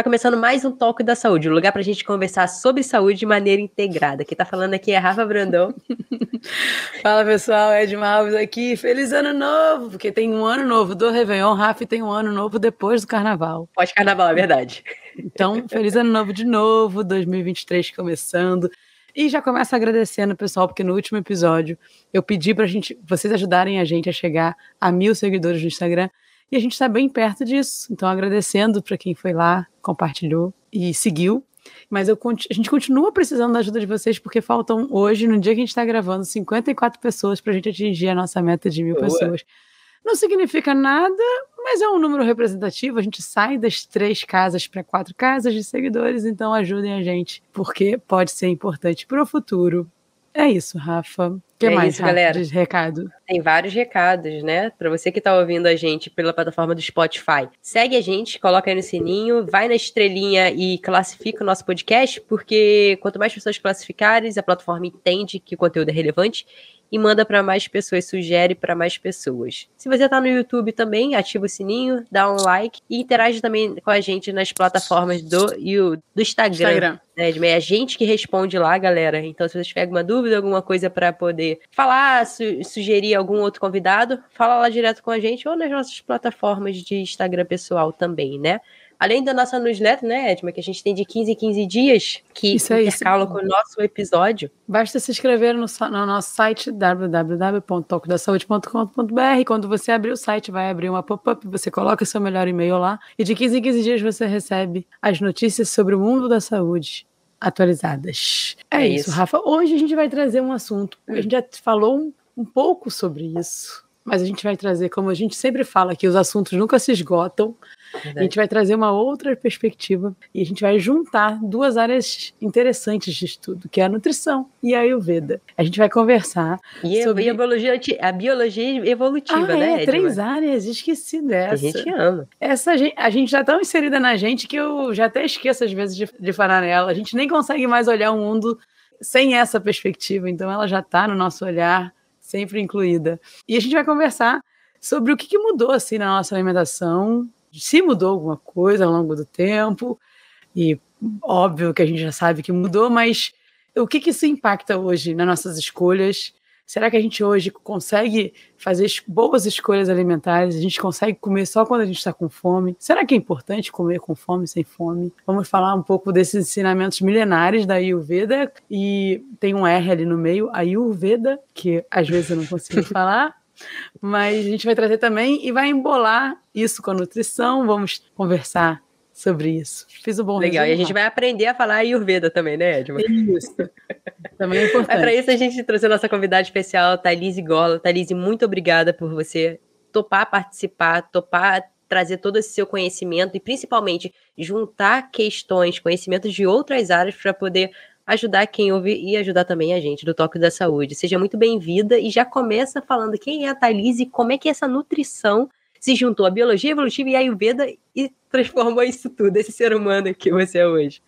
Está começando mais um Toque da Saúde, um lugar para a gente conversar sobre saúde de maneira integrada. Quem está falando aqui é Rafa Brandão. Fala pessoal, Edma Alves aqui. Feliz ano novo, porque tem um ano novo do Réveillon. Rafa tem um ano novo depois do carnaval. Pós-carnaval, é verdade. Então, feliz ano novo de novo, 2023 começando. E já começo agradecendo, pessoal, porque no último episódio eu pedi para gente, vocês ajudarem a gente a chegar a mil seguidores no Instagram. E a gente está bem perto disso. Então, agradecendo para quem foi lá, compartilhou e seguiu. Mas eu, a gente continua precisando da ajuda de vocês, porque faltam hoje, no dia que a gente está gravando, 54 pessoas para a gente atingir a nossa meta de mil Boa. pessoas. Não significa nada, mas é um número representativo. A gente sai das três casas para quatro casas de seguidores, então ajudem a gente, porque pode ser importante para o futuro. É isso, Rafa que é mais, isso, galera? De recado? Tem vários recados, né? Para você que está ouvindo a gente pela plataforma do Spotify, segue a gente, coloca aí no sininho, vai na estrelinha e classifica o nosso podcast, porque quanto mais pessoas classificarem, a plataforma entende que o conteúdo é relevante e manda para mais pessoas, sugere para mais pessoas. Se você está no YouTube também, ativa o sininho, dá um like e interage também com a gente nas plataformas do, do Instagram. Instagram. Né, é a gente que responde lá, galera. Então, se você tiver alguma dúvida, alguma coisa para poder falar, su sugerir algum outro convidado, fala lá direto com a gente ou nas nossas plataformas de Instagram pessoal também, né? Além da nossa newsletter, né, Edma, que a gente tem de 15 em 15 dias, que isso é intercala com o nosso episódio. Basta se inscrever no, no nosso site www.tocodasaude.com.br. Quando você abrir o site, vai abrir uma pop-up, você coloca seu melhor e-mail lá, e de 15 em 15 dias você recebe as notícias sobre o mundo da saúde atualizadas. É, é isso, isso, Rafa. Hoje a gente vai trazer um assunto. A gente já falou um, um pouco sobre isso, mas a gente vai trazer, como a gente sempre fala, que os assuntos nunca se esgotam. A gente vai trazer uma outra perspectiva e a gente vai juntar duas áreas interessantes de estudo, que é a nutrição e a Ayurveda. A gente vai conversar e sobre a biologia, a biologia evolutiva, ah, né? É, três áreas, esqueci dessa. A gente ama. Essa a gente já tá tão inserida na gente que eu já até esqueço às vezes de, de falar nela. A gente nem consegue mais olhar o mundo sem essa perspectiva, então ela já está no nosso olhar, sempre incluída. E a gente vai conversar sobre o que, mudou assim na nossa alimentação se mudou alguma coisa ao longo do tempo, e óbvio que a gente já sabe que mudou, mas o que, que isso impacta hoje nas nossas escolhas? Será que a gente hoje consegue fazer boas escolhas alimentares? A gente consegue comer só quando a gente está com fome? Será que é importante comer com fome, sem fome? Vamos falar um pouco desses ensinamentos milenares da Ayurveda e tem um R ali no meio, Ayurveda, que às vezes eu não consigo falar, mas a gente vai trazer também e vai embolar isso com a nutrição. Vamos conversar sobre isso. Fiz um bom Legal, resumo. e a gente vai aprender a falar Ayurveda também, né, Edma? Isso. também é importante. para isso a gente trouxe a nossa convidada especial, Thalise Gola. Thalise, muito obrigada por você topar participar, topar trazer todo esse seu conhecimento e principalmente juntar questões, conhecimentos de outras áreas para poder ajudar quem ouve e ajudar também a gente do Toque da Saúde. Seja muito bem-vinda e já começa falando quem é a Thalise e como é que essa nutrição se juntou à biologia evolutiva e a Ayurveda e transformou isso tudo, esse ser humano que você é hoje.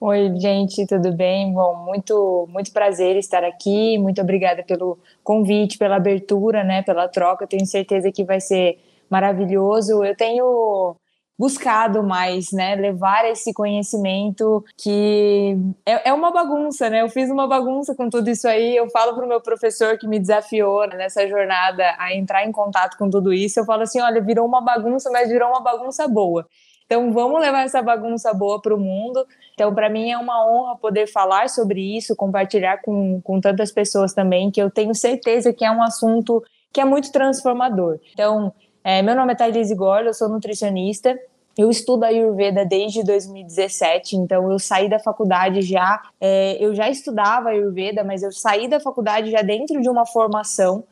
Oi, gente, tudo bem? Bom, muito, muito prazer estar aqui. Muito obrigada pelo convite, pela abertura, né, pela troca. Tenho certeza que vai ser maravilhoso. Eu tenho buscado mais, né? Levar esse conhecimento que é, é, uma bagunça, né? Eu fiz uma bagunça com tudo isso aí. Eu falo para o meu professor que me desafiou nessa jornada a entrar em contato com tudo isso. Eu falo assim: olha, virou uma bagunça, mas virou uma bagunça boa. Então, vamos levar essa bagunça boa para o mundo. Então, para mim é uma honra poder falar sobre isso, compartilhar com, com tantas pessoas também, que eu tenho certeza que é um assunto que é muito transformador. Então, é, meu nome é Thailise Gorda, eu sou nutricionista. Eu estudo a Ayurveda desde 2017, então eu saí da faculdade já. É, eu já estudava Ayurveda, mas eu saí da faculdade já dentro de uma formação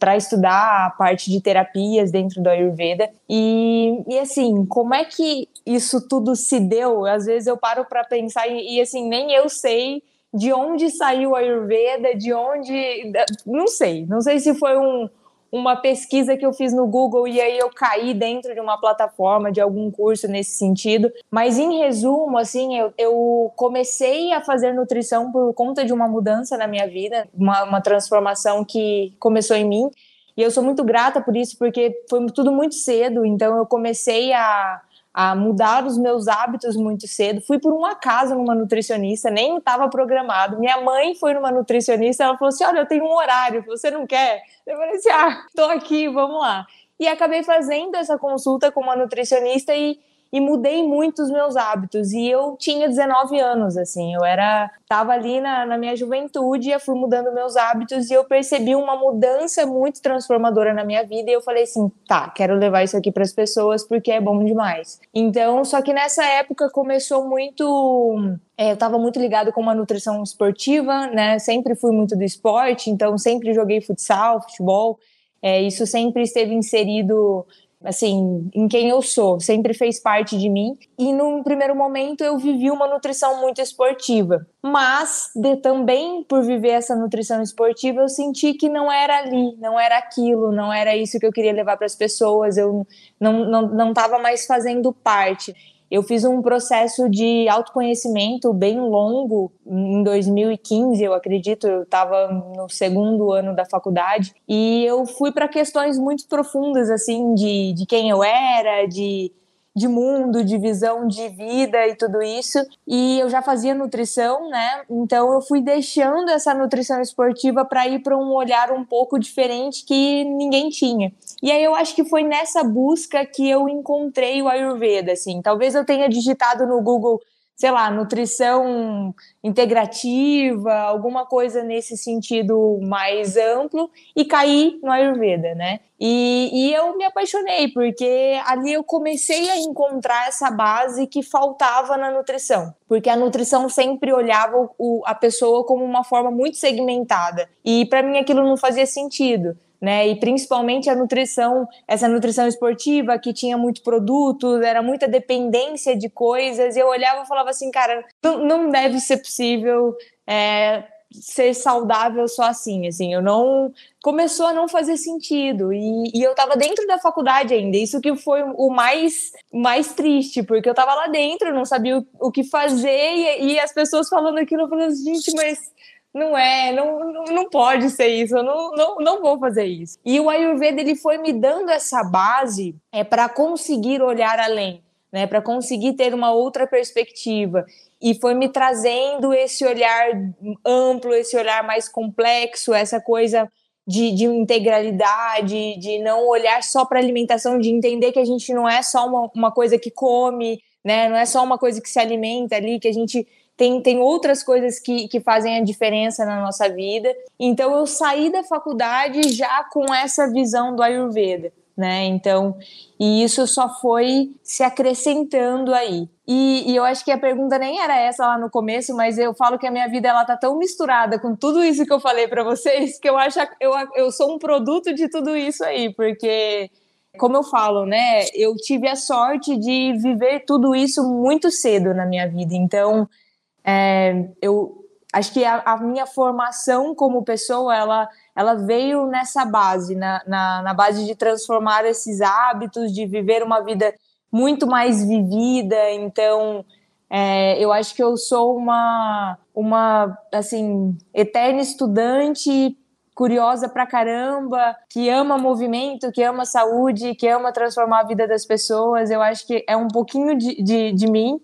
para estudar a parte de terapias dentro do Ayurveda. E, e assim, como é que isso tudo se deu? Às vezes eu paro para pensar e, e assim, nem eu sei de onde saiu a Ayurveda, de onde. Não sei. Não sei se foi um uma pesquisa que eu fiz no Google e aí eu caí dentro de uma plataforma, de algum curso nesse sentido. Mas em resumo, assim, eu, eu comecei a fazer nutrição por conta de uma mudança na minha vida, uma, uma transformação que começou em mim. E eu sou muito grata por isso, porque foi tudo muito cedo. Então eu comecei a, a mudar os meus hábitos muito cedo. Fui por um acaso numa nutricionista, nem estava programado. Minha mãe foi numa nutricionista, ela falou assim: Olha, eu tenho um horário, você não quer? Eu falei assim: Ah, tô aqui, vamos lá. E acabei fazendo essa consulta com uma nutricionista e e mudei muito os meus hábitos. E eu tinha 19 anos, assim, eu era. Tava ali na, na minha juventude, eu fui mudando meus hábitos e eu percebi uma mudança muito transformadora na minha vida. E eu falei assim: tá, quero levar isso aqui para as pessoas porque é bom demais. Então, só que nessa época começou muito. É, eu estava muito ligado com uma nutrição esportiva, né? Sempre fui muito do esporte, então sempre joguei futsal, futebol. É, isso sempre esteve inserido assim, em quem eu sou, sempre fez parte de mim. E num primeiro momento eu vivi uma nutrição muito esportiva, mas de, também por viver essa nutrição esportiva eu senti que não era ali, não era aquilo, não era isso que eu queria levar para as pessoas, eu não não não estava mais fazendo parte. Eu fiz um processo de autoconhecimento bem longo em 2015, eu acredito, eu estava no segundo ano da faculdade e eu fui para questões muito profundas assim de, de quem eu era, de de mundo, de visão de vida e tudo isso. E eu já fazia nutrição, né? Então eu fui deixando essa nutrição esportiva para ir para um olhar um pouco diferente que ninguém tinha. E aí eu acho que foi nessa busca que eu encontrei o Ayurveda, assim. Talvez eu tenha digitado no Google sei lá, nutrição integrativa, alguma coisa nesse sentido mais amplo, e caí no Ayurveda, né? E, e eu me apaixonei, porque ali eu comecei a encontrar essa base que faltava na nutrição, porque a nutrição sempre olhava o, a pessoa como uma forma muito segmentada, e para mim aquilo não fazia sentido né? E principalmente a nutrição, essa nutrição esportiva que tinha muito produto, era muita dependência de coisas. E eu olhava e falava assim, cara, não deve ser possível é, ser saudável só assim, assim. Eu não começou a não fazer sentido e, e eu estava dentro da faculdade ainda. Isso que foi o mais mais triste, porque eu estava lá dentro, não sabia o, o que fazer e, e, as pessoas falando aquilo, eu falando, gente, mas não é, não, não, pode ser isso, eu não, não, não vou fazer isso. E o Ayurveda ele foi me dando essa base é para conseguir olhar além, né, para conseguir ter uma outra perspectiva e foi me trazendo esse olhar amplo, esse olhar mais complexo, essa coisa de, de integralidade, de não olhar só para alimentação, de entender que a gente não é só uma, uma coisa que come, né? Não é só uma coisa que se alimenta ali, que a gente tem, tem outras coisas que, que fazem a diferença na nossa vida. Então eu saí da faculdade já com essa visão do Ayurveda. Né? Então, e isso só foi se acrescentando aí. E, e, eu acho que a pergunta nem era essa lá no começo, mas eu falo que a minha vida ela tá tão misturada com tudo isso que eu falei para vocês que eu acho eu, eu sou um produto de tudo isso aí, porque como eu falo, né, eu tive a sorte de viver tudo isso muito cedo na minha vida. Então, é, eu acho que a, a, minha formação como pessoa, ela, ela veio nessa base, na, na, na base de transformar esses hábitos, de viver uma vida muito mais vivida. Então, é, eu acho que eu sou uma, uma assim, eterna estudante curiosa pra caramba, que ama movimento, que ama saúde, que ama transformar a vida das pessoas. Eu acho que é um pouquinho de, de, de mim.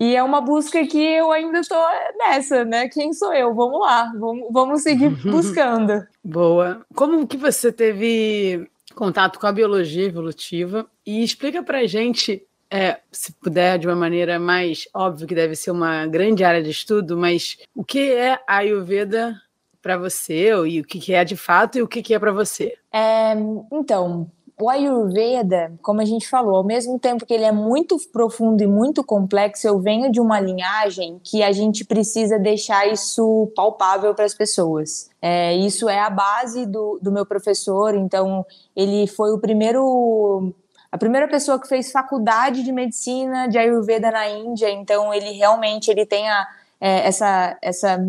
E é uma busca que eu ainda estou nessa, né? Quem sou eu? Vamos lá, vamos, vamos seguir buscando. Boa. Como que você teve contato com a biologia evolutiva? E explica pra gente, é, se puder, de uma maneira mais óbvia, que deve ser uma grande área de estudo, mas o que é a Ayurveda para você, e o que é de fato e o que é para você? É, então, o Ayurveda, como a gente falou, ao mesmo tempo que ele é muito profundo e muito complexo, eu venho de uma linhagem que a gente precisa deixar isso palpável para as pessoas. É, isso é a base do, do meu professor, então ele foi o primeiro a primeira pessoa que fez faculdade de medicina de Ayurveda na Índia, então ele realmente ele tem a, é, essa, essa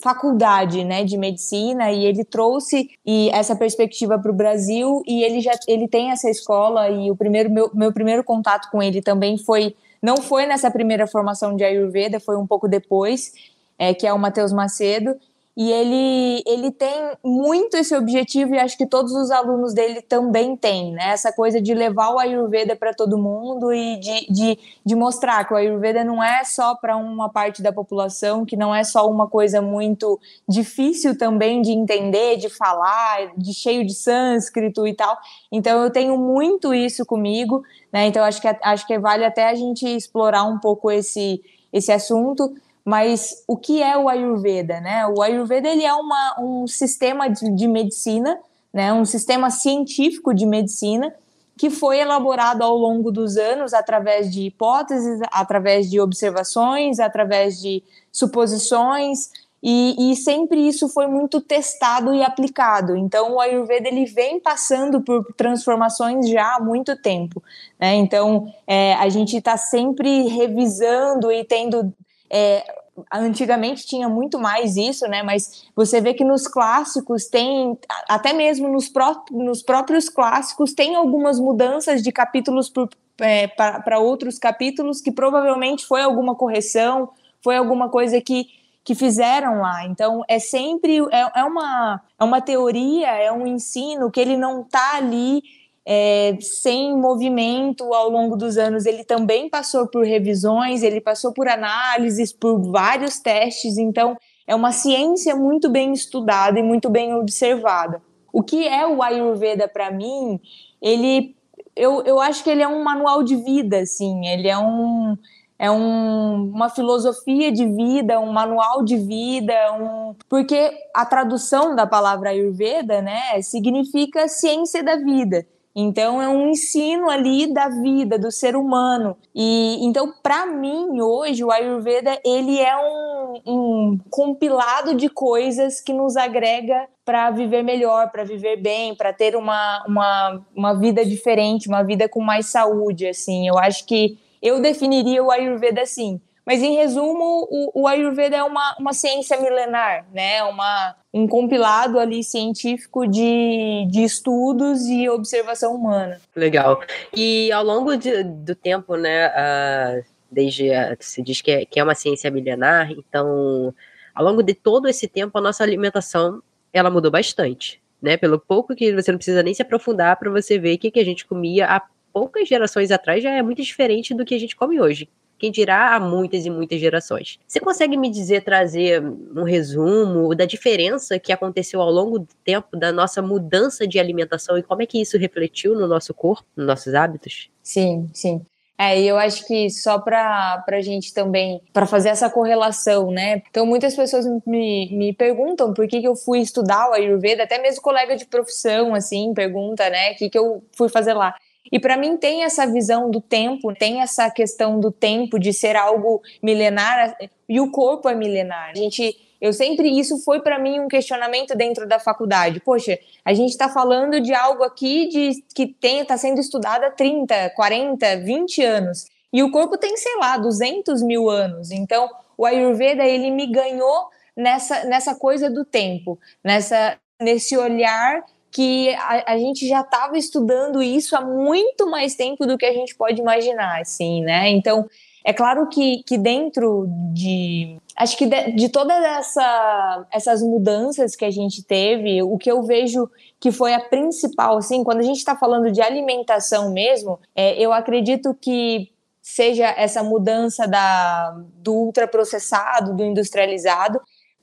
faculdade né, de medicina e ele trouxe e essa perspectiva para o Brasil e ele já ele tem essa escola e o primeiro meu, meu primeiro contato com ele também foi não foi nessa primeira formação de Ayurveda foi um pouco depois é, que é o Matheus Macedo e ele, ele tem muito esse objetivo, e acho que todos os alunos dele também têm, né? Essa coisa de levar o Ayurveda para todo mundo e de, de, de mostrar que o Ayurveda não é só para uma parte da população, que não é só uma coisa muito difícil também de entender, de falar, de cheio de sânscrito e tal. Então eu tenho muito isso comigo, né? Então acho que, acho que vale até a gente explorar um pouco esse, esse assunto. Mas o que é o Ayurveda? Né? O Ayurveda ele é uma, um sistema de, de medicina, né? um sistema científico de medicina que foi elaborado ao longo dos anos através de hipóteses, através de observações, através de suposições, e, e, sempre isso foi muito testado e aplicado. Então, o Ayurveda ele vem passando por transformações já há muito tempo. Né? Então, é, a gente está sempre revisando e tendo é, antigamente tinha muito mais isso, né? Mas você vê que nos clássicos tem, até mesmo nos, pró nos próprios clássicos, tem algumas mudanças de capítulos é, para outros capítulos que provavelmente foi alguma correção, foi alguma coisa que, que fizeram lá. Então é sempre é, é uma, é uma teoria, é um ensino que ele não está ali é, sem movimento ao longo dos anos. Ele também passou por revisões, ele passou por análises, por vários testes, então é uma ciência muito bem estudada e muito bem observada. O que é o Ayurveda para mim? Ele, eu, eu acho que ele é um manual de vida, assim, ele é um é um, uma filosofia de vida, um manual de vida, um... porque a tradução da palavra Ayurveda, né, significa ciência da vida. Então é um ensino ali da vida do ser humano. E então para mim hoje o Ayurveda ele é um, um compilado de coisas que nos agrega para viver melhor, para viver bem, para ter uma, uma, uma vida diferente, uma vida com mais saúde. Assim, eu acho que eu definiria o Ayurveda assim. Mas, em resumo, o, o Ayurveda é uma, uma ciência milenar, né? Uma, um compilado ali científico de, de estudos e observação humana. Legal. E ao longo de, do tempo, né, uh, desde uh, se diz que é, que é uma ciência milenar, então, ao longo de todo esse tempo, a nossa alimentação ela mudou bastante, né? Pelo pouco que você não precisa nem se aprofundar para você ver que que a gente comia há poucas gerações atrás já é muito diferente do que a gente come hoje quem dirá há muitas e muitas gerações. Você consegue me dizer, trazer um resumo da diferença que aconteceu ao longo do tempo da nossa mudança de alimentação e como é que isso refletiu no nosso corpo, nos nossos hábitos? Sim, sim. É, e eu acho que só para a gente também, para fazer essa correlação, né? Então, muitas pessoas me, me perguntam por que, que eu fui estudar o Ayurveda, até mesmo colega de profissão, assim, pergunta, né? O que, que eu fui fazer lá. E para mim tem essa visão do tempo, tem essa questão do tempo de ser algo milenar e o corpo é milenar. A gente eu sempre isso foi para mim um questionamento dentro da faculdade. Poxa, a gente está falando de algo aqui de que tem está sendo estudado há 30, 40, 20 anos e o corpo tem sei lá 200 mil anos. Então o Ayurveda ele me ganhou nessa nessa coisa do tempo, nessa nesse olhar que a, a gente já estava estudando isso há muito mais tempo do que a gente pode imaginar, assim, né? Então, é claro que, que dentro de. Acho que de, de todas essa, essas mudanças que a gente teve, o que eu vejo que foi a principal, assim, quando a gente está falando de alimentação mesmo, é, eu acredito que seja essa mudança da, do ultraprocessado, do industrializado,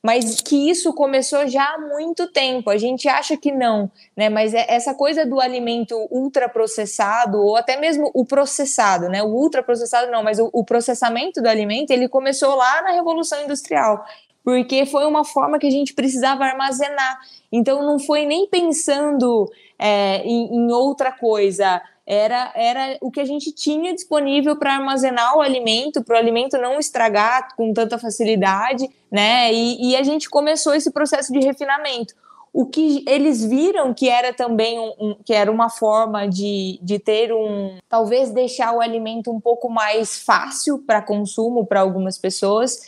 mas que isso começou já há muito tempo. A gente acha que não, né? Mas é essa coisa do alimento ultraprocessado ou até mesmo o processado, né? O ultraprocessado não, mas o, o processamento do alimento ele começou lá na Revolução Industrial, porque foi uma forma que a gente precisava armazenar. Então não foi nem pensando é, em, em outra coisa era, era o que a gente tinha disponível para armazenar o alimento, para o alimento não estragar com tanta facilidade, né? E, e, a gente começou esse processo de refinamento. O que eles viram que era também um, um, que era uma forma de, de ter um talvez deixar o alimento um pouco mais fácil para consumo para algumas pessoas.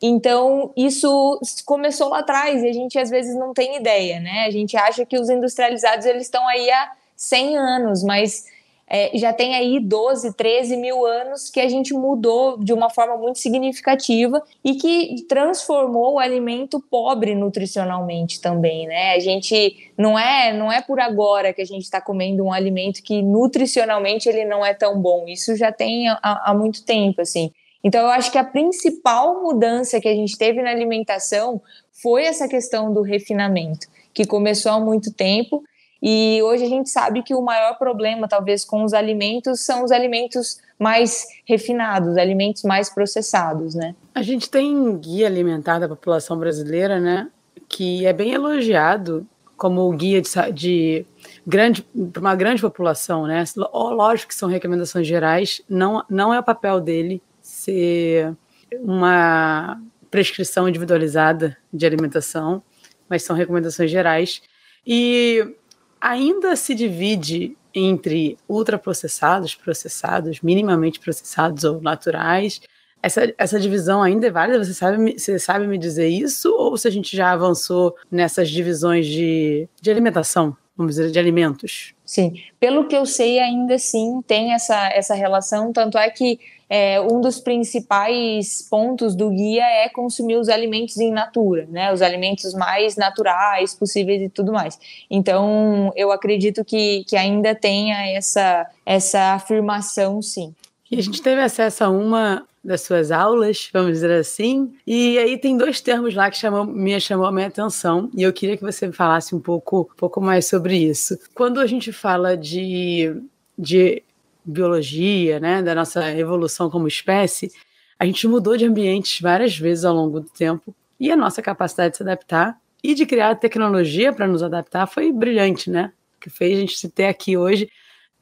Então, isso começou lá atrás e a gente às vezes não tem ideia, né? A gente acha que os industrializados eles estão aí há 100 anos, mas é, já tem aí 12, 13 mil anos que a gente mudou de uma forma muito significativa e que transformou o alimento pobre nutricionalmente também, né? A gente não é não é por agora que a gente está comendo um alimento que nutricionalmente ele não é tão bom. Isso já tem há, há muito tempo, assim. Então, eu acho que a principal mudança que a gente teve na alimentação foi essa questão do refinamento, que começou há muito tempo e hoje a gente sabe que o maior problema, talvez, com os alimentos são os alimentos mais refinados, alimentos mais processados, né? A gente tem guia alimentar da população brasileira, né? Que é bem elogiado como guia de, de grande para uma grande população, né? Lógico que são recomendações gerais, não, não é o papel dele ser uma prescrição individualizada de alimentação, mas são recomendações gerais. E ainda se divide entre ultraprocessados, processados, minimamente processados ou naturais. Essa, essa divisão ainda é válida? Você sabe, você sabe me dizer isso? Ou se a gente já avançou nessas divisões de, de alimentação, vamos dizer, de alimentos? Sim, pelo que eu sei, ainda sim tem essa, essa relação, tanto é que é, um dos principais pontos do guia é consumir os alimentos em natura, né? Os alimentos mais naturais possíveis e tudo mais. Então, eu acredito que, que ainda tenha essa, essa afirmação, sim. E a gente teve acesso a uma das suas aulas, vamos dizer assim, e aí tem dois termos lá que chamou, me chamou a minha atenção, e eu queria que você falasse um pouco, um pouco mais sobre isso. Quando a gente fala de, de biologia, né, da nossa evolução como espécie, a gente mudou de ambientes várias vezes ao longo do tempo e a nossa capacidade de se adaptar e de criar tecnologia para nos adaptar foi brilhante, né? Que fez a gente se ter aqui hoje,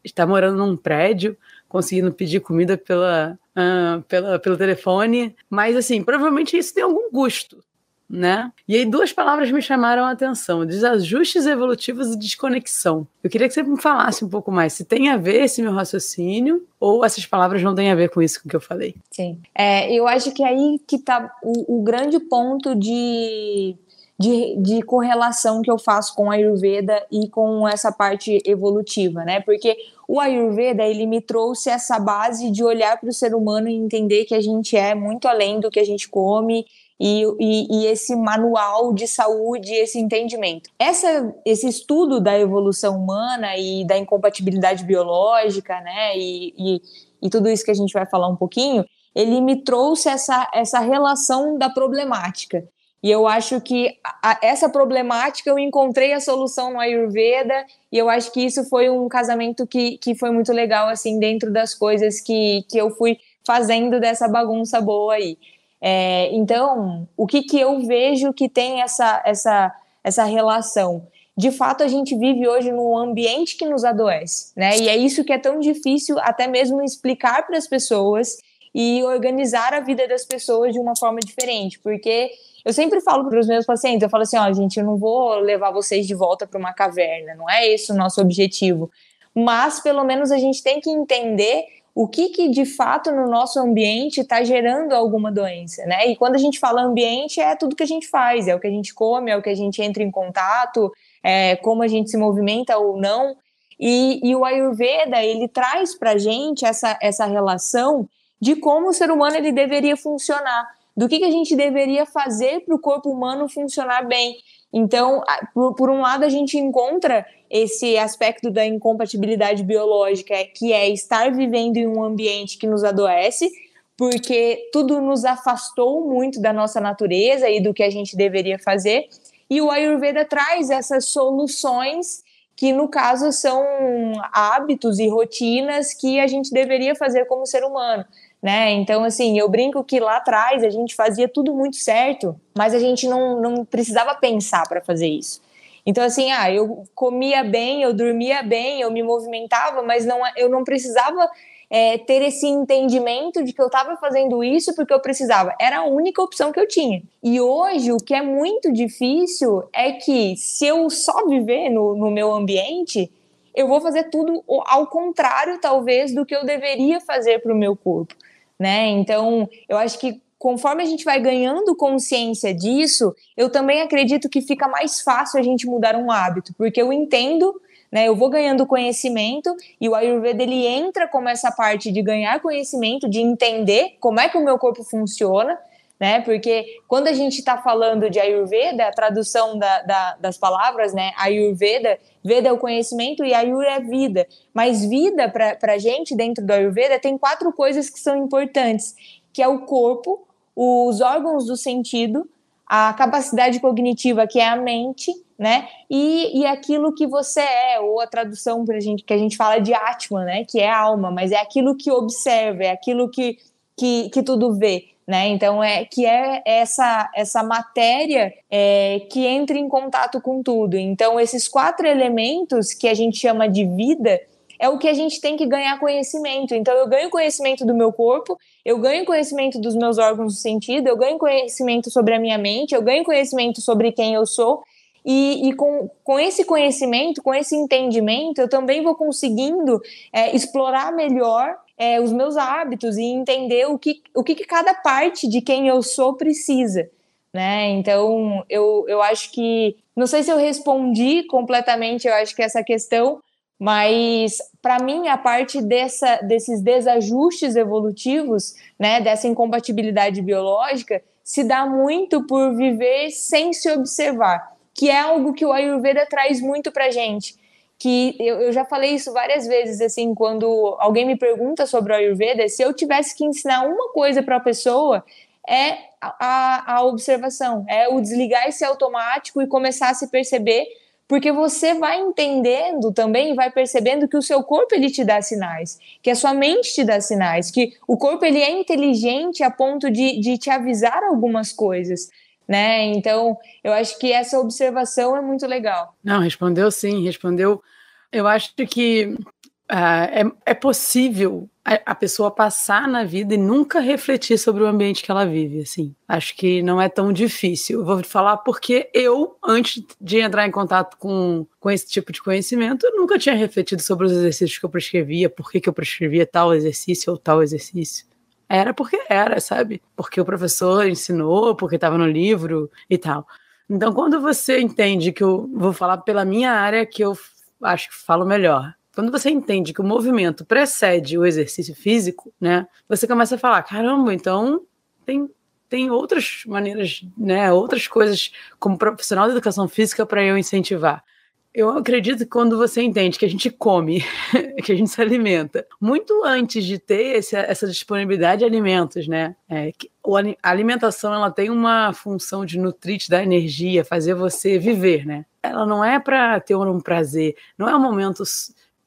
estar morando num prédio, conseguindo pedir comida pela, uh, pela, pelo telefone, mas assim, provavelmente isso tem algum custo, né? E aí duas palavras me chamaram a atenção: desajustes evolutivos e desconexão. Eu queria que você me falasse um pouco mais se tem a ver esse meu raciocínio ou essas palavras não têm a ver com isso que eu falei. Sim, é, eu acho que aí que está o, o grande ponto de de, de, correlação que eu faço com a Ayurveda e com essa parte evolutiva, né? Porque o Ayurveda ele me trouxe essa base de olhar para o ser humano e entender que a gente é muito além do que a gente come e, e, e, esse manual de saúde, esse entendimento. Essa, esse estudo da evolução humana e da incompatibilidade biológica, né, e, e, e tudo isso que a gente vai falar um pouquinho, ele me trouxe essa, essa relação da problemática. E eu acho que a, essa problemática eu encontrei a solução no Ayurveda, e eu acho que isso foi um casamento que, que foi muito legal, assim, dentro das coisas que, que eu fui fazendo dessa bagunça boa aí. É, então, o que, que eu vejo que tem essa, essa, essa relação? De fato, a gente vive hoje num ambiente que nos adoece, né? E é isso que é tão difícil até mesmo explicar para as pessoas e organizar a vida das pessoas de uma forma diferente, porque eu sempre falo para os meus pacientes, eu falo assim, ó, gente, eu não vou levar vocês de volta para uma caverna, não é esse o nosso objetivo, mas pelo menos a gente tem que entender o que, que de fato no nosso ambiente está gerando alguma doença, né? E quando a gente fala ambiente, é tudo que a gente faz, é o que a gente come, é o que a gente entra em contato, é como a gente se movimenta ou não. E, e o Ayurveda, ele traz para gente essa, essa relação de como o ser humano ele deveria funcionar, do que, que a gente deveria fazer para o corpo humano funcionar bem. Então, por, um lado, a gente encontra esse aspecto da incompatibilidade biológica, que é estar vivendo em um ambiente que nos adoece, porque tudo nos afastou muito da nossa natureza e do que a gente deveria fazer. E o Ayurveda traz essas soluções que, no caso, são hábitos e rotinas que a gente deveria fazer como ser humano né? Então, assim, eu brinco que lá atrás a gente fazia tudo muito certo, mas a gente não, não precisava pensar para fazer isso. Então, assim, ah, eu comia bem, eu dormia bem, eu me movimentava, mas não, eu não precisava é, ter esse entendimento de que eu estava fazendo isso porque eu precisava. Era a única opção que eu tinha. E hoje, o que é muito difícil é que se eu só viver no, no meu ambiente, eu vou fazer tudo ao contrário, talvez, do que eu deveria fazer para o meu corpo né? Então, eu acho que conforme a gente vai ganhando consciência disso, eu também acredito que fica mais fácil a gente mudar um hábito, porque eu entendo né? Eu vou ganhando conhecimento e o Ayurveda ele entra como essa parte de ganhar conhecimento, de entender como é que o meu corpo funciona, né? Porque quando a gente está falando de Ayurveda, a tradução da, da, das palavras, né? Ayurveda, Veda é o conhecimento e Ayur é vida. Mas vida, para a gente, dentro do Ayurveda, tem quatro coisas que são importantes, que é o corpo, os órgãos do sentido, a capacidade cognitiva, que é a mente, né? E, e aquilo que você é, ou a tradução pra gente, que a gente fala de Atman, né? Que é alma, mas é aquilo que observa, é aquilo que, que, que tudo vê né? Então é que é essa essa matéria é, que entra em contato com tudo. Então esses quatro elementos que a gente chama de vida é o que a gente tem que ganhar conhecimento. Então eu ganho conhecimento do meu corpo, eu ganho conhecimento dos meus órgãos do sentido, eu ganho conhecimento sobre a minha mente, eu ganho conhecimento sobre quem eu sou. E, e com, com esse conhecimento, com esse entendimento, eu também vou conseguindo é, explorar melhor é, os meus hábitos e entender o que, o que, que cada parte de quem eu sou precisa. Né? Então, eu, eu acho que. Não sei se eu respondi completamente, eu acho que essa questão, mas para mim a parte dessa, desses desajustes evolutivos, né, dessa incompatibilidade biológica, se dá muito por viver sem se observar, que é algo que o Ayurveda traz muito para gente que eu, eu já falei isso várias vezes, assim, quando alguém me pergunta sobre o Ayurveda, se eu tivesse que ensinar uma coisa para a pessoa, é a, a observação, é o desligar esse automático e começar a se perceber, porque você vai entendendo também, vai percebendo que o seu corpo ele te dá sinais, que a sua mente te dá sinais, que o corpo ele é inteligente a ponto de, de te avisar algumas coisas né? Então, eu acho que essa observação é muito legal. Não, respondeu sim, respondeu. Eu acho que é, é possível a, pessoa passar na vida e nunca refletir sobre o ambiente que ela vive, assim. Acho que não é tão difícil. Eu vou falar porque eu, antes de entrar em contato com, com esse tipo de conhecimento, eu nunca tinha refletido sobre os exercícios que eu prescrevia, por que, que eu prescrevia tal exercício ou tal exercício. Era porque era, sabe? Porque o professor ensinou, porque estava no livro e tal. Então, quando você entende que eu vou falar pela minha área, que eu acho que falo melhor. Quando você entende que o movimento precede o exercício físico, né? Você começa a falar, caramba, então tem tem outras maneiras, né, outras coisas como profissional de educação física para eu incentivar. Eu acredito que quando você entende que a gente come, que a gente se alimenta, muito antes de ter esse, essa disponibilidade de alimentos, né? É, que, a alimentação ela tem uma função de nutrir, te dar energia, fazer você viver, né? Ela não é para ter um prazer, não é um momento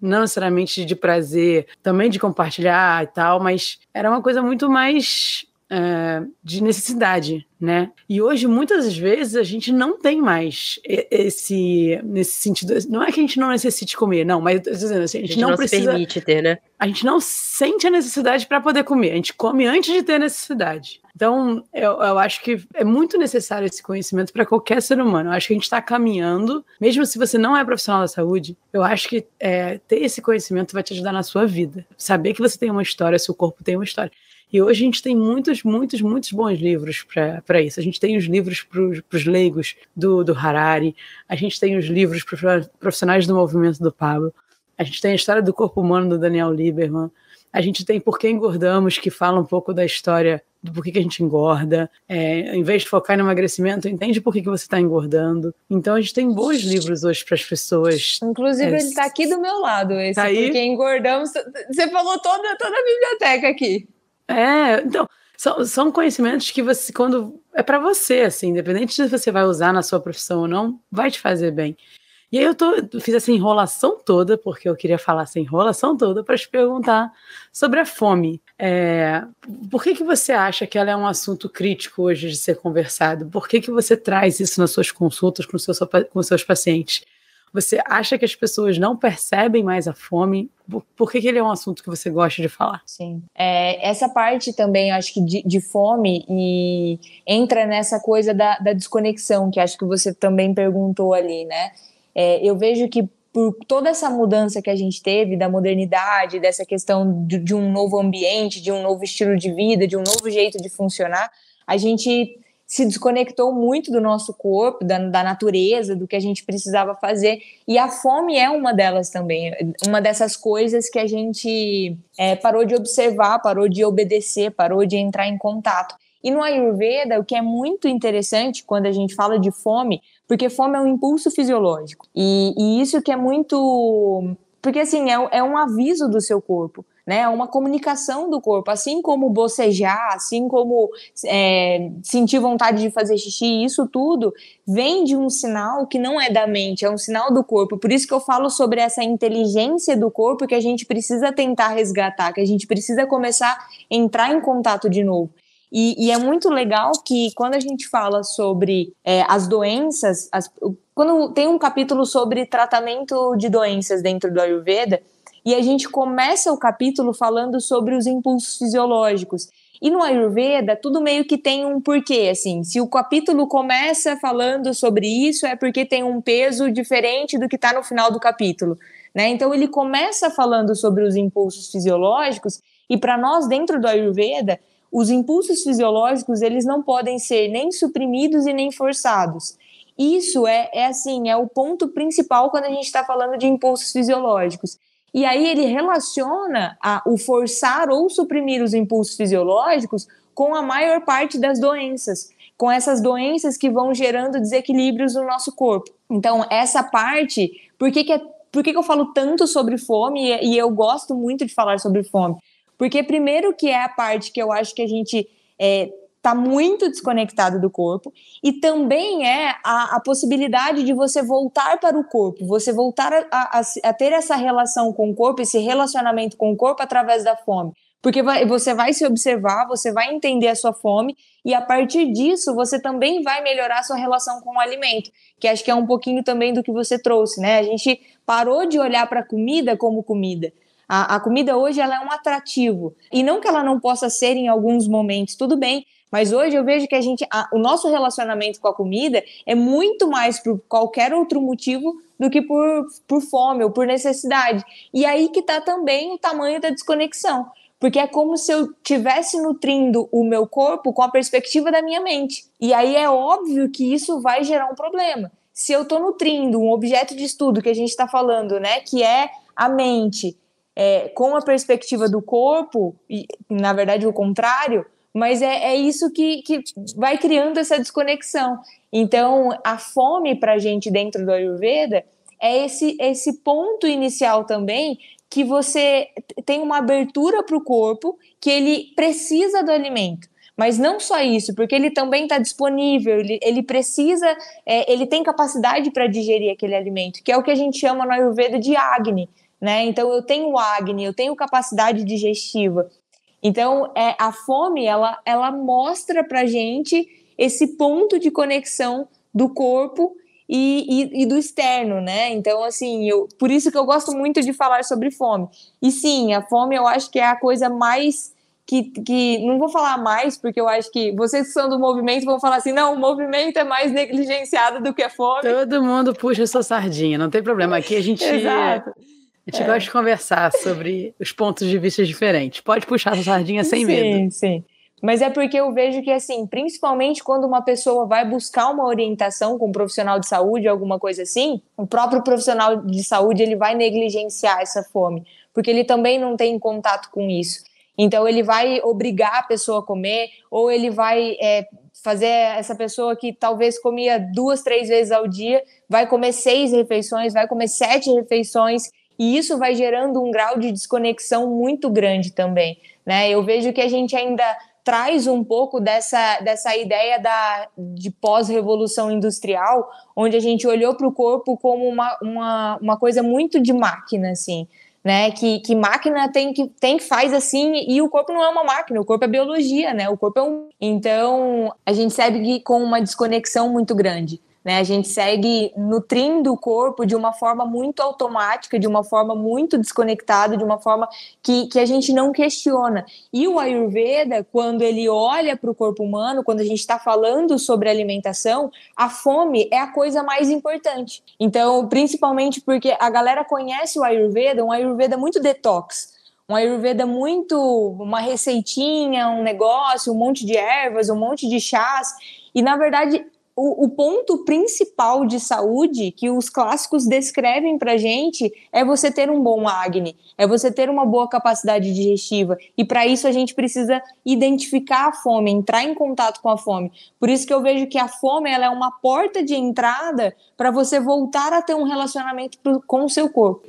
não necessariamente de prazer, também de compartilhar e tal, mas era uma coisa muito mais é, de necessidade, né? E hoje, muitas vezes, a gente não tem mais esse nesse sentido. Não é que a gente não necessite comer, não, mas dizendo assim, a gente, a gente não, não precisa. Permite ter, né? A gente não sente a necessidade para poder comer. A gente come antes de ter necessidade. Então, eu, eu acho que é muito necessário esse conhecimento para qualquer ser humano. Eu acho que a gente está caminhando, mesmo se você não é profissional da saúde, eu acho que é, ter esse conhecimento vai te ajudar na sua vida. Saber que você tem uma história, seu corpo tem uma história. E hoje a gente tem muitos, muitos, muitos bons livros para isso. A gente tem os livros para os leigos do, do Harari, a gente tem os livros para profissionais do movimento do Pablo, a gente tem a história do corpo humano do Daniel Lieberman, a gente tem Por que Engordamos, que fala um pouco da história do porquê que a gente engorda. É, em vez de focar no emagrecimento, entende por que, que você está engordando. Então a gente tem bons livros hoje para as pessoas. Inclusive, é, ele está aqui do meu lado, esse tá? Porque Engordamos. Você falou toda, toda a biblioteca aqui. É, então, são, são conhecimentos que você, quando é para você, assim, independente se você vai usar na sua profissão ou não, vai te fazer bem. E aí eu, tô, fiz essa enrolação toda, porque eu queria falar essa enrolação toda, para te perguntar sobre a fome. É, por que, que você acha que ela é um assunto crítico hoje de ser conversado? Por que, que você traz isso nas suas consultas com, seu, com seus pacientes? Você acha que as pessoas não percebem mais a fome? Por que, que ele é um assunto que você gosta de falar? Sim. É, essa parte também, acho que de, de, fome, e entra nessa coisa da, da, desconexão, que acho que você também perguntou ali, né? É, eu vejo que por toda essa mudança que a gente teve da modernidade, dessa questão de, de um novo ambiente, de um novo estilo de vida, de um novo jeito de funcionar, a gente se desconectou muito do nosso corpo, da, da natureza, do que a gente precisava fazer. E a fome é uma delas também, uma dessas coisas que a gente é, parou de observar, parou de obedecer, parou de entrar em contato. E no Ayurveda, o que é muito interessante quando a gente fala de fome, porque fome é um impulso fisiológico. E, e isso que é muito. Porque assim, é, é um aviso do seu corpo né? Uma comunicação do corpo, assim como bocejar, assim como é, sentir vontade de fazer xixi, isso tudo vem de um sinal que não é da mente, é um sinal do corpo. Por isso que eu falo sobre essa inteligência do corpo que a gente precisa tentar resgatar, que a gente precisa começar a entrar em contato de novo. E, e, é muito legal que quando a gente fala sobre é, as doenças, as, quando tem um capítulo sobre tratamento de doenças dentro do Ayurveda, e a gente começa o capítulo falando sobre os impulsos fisiológicos. E no Ayurveda, tudo meio que tem um porquê, assim. Se o capítulo começa falando sobre isso, é porque tem um peso diferente do que está no final do capítulo, né? Então ele começa falando sobre os impulsos fisiológicos e para nós dentro do Ayurveda, os impulsos fisiológicos, eles não podem ser nem suprimidos e nem forçados. Isso é, é assim, é o ponto principal quando a gente está falando de impulsos fisiológicos. E aí ele relaciona a, o forçar ou suprimir os impulsos fisiológicos com a maior parte das doenças, com essas doenças que vão gerando desequilíbrios no nosso corpo. Então, essa parte, por que, que, é, por que, que eu falo tanto sobre fome e, e eu gosto muito de falar sobre fome? Porque, primeiro, que é a parte que eu acho que a gente é, está muito desconectado do corpo e também é a, a, possibilidade de você voltar para o corpo, você voltar a, a, a, ter essa relação com o corpo, esse relacionamento com o corpo através da fome. Porque vai, você vai se observar, você vai entender a sua fome e a partir disso você também vai melhorar a sua relação com o alimento, que acho que é um pouquinho também do que você trouxe, né? A gente parou de olhar para a comida como comida. A, comida hoje ela é um atrativo e não que ela não possa ser em alguns momentos, tudo bem, mas hoje eu vejo que a gente, a, o nosso relacionamento com a comida é muito mais por qualquer outro motivo do que por, por fome ou por necessidade. E aí que está também o tamanho da desconexão. Porque é como se eu estivesse nutrindo o meu corpo com a perspectiva da minha mente. E aí é óbvio que isso vai gerar um problema. Se eu estou nutrindo um objeto de estudo que a gente está falando, né, que é a mente, é, com a perspectiva do corpo, e na verdade o contrário, mas é, é isso que, que vai criando essa desconexão. Então, a fome para a gente dentro do Ayurveda é esse, esse ponto inicial também que você tem uma abertura para o corpo, que ele precisa do alimento. Mas não só isso, porque ele também está disponível, ele, ele precisa, é, ele tem capacidade para digerir aquele alimento, que é o que a gente chama no Ayurveda de Agni. Né? Então, eu tenho Agni, eu tenho capacidade digestiva. Então, é, a fome, ela, ela mostra pra gente esse ponto de conexão do corpo e, e, e, do externo, né? Então, assim, eu, por isso que eu gosto muito de falar sobre fome. E sim, a fome eu acho que é a coisa mais que, que não vou falar mais, porque eu acho que vocês que são do movimento vão falar assim: não, o movimento é mais negligenciado do que a fome. Todo mundo puxa sua sardinha, não tem problema. Aqui a gente. Exato. A gente é. gosta de conversar sobre os pontos de vista diferentes. Pode puxar essa sardinha sem sim, medo. Sim, sim. Mas é porque eu vejo que, assim, principalmente quando uma pessoa vai buscar uma orientação com um profissional de saúde, alguma coisa assim, o próprio profissional de saúde ele vai negligenciar essa fome, porque ele também não tem contato com isso. Então, ele vai obrigar a pessoa a comer, ou ele vai é, fazer essa pessoa que talvez comia duas, três vezes ao dia, vai comer seis refeições, vai comer sete refeições, e isso vai gerando um grau de desconexão muito grande também, né? Eu vejo que a gente ainda traz um pouco dessa, dessa ideia da, de pós-revolução industrial, onde a gente olhou para o corpo como uma, uma, uma coisa muito de máquina, assim, né? Que, que máquina tem que, tem que faz assim, e o corpo não é uma máquina, o corpo é biologia, né? O corpo é um. Então, a gente segue com uma desconexão muito grande. Né? A gente segue nutrindo o corpo de uma forma muito automática, de uma forma muito desconectada, de uma forma que, que a gente não questiona. E o Ayurveda, quando ele olha para o corpo humano, quando a gente está falando sobre alimentação, a fome é a coisa mais importante. Então, principalmente porque a galera conhece o Ayurveda, um Ayurveda muito detox um Ayurveda muito uma receitinha, um negócio, um monte de ervas, um monte de chás. E na verdade, o, o ponto principal de saúde que os clássicos descrevem para gente é você ter um bom Agni, é você ter uma boa capacidade digestiva. E para isso a gente precisa identificar a fome, entrar em contato com a fome. Por isso que eu vejo que a fome ela é uma porta de entrada para você voltar a ter um relacionamento com o seu corpo.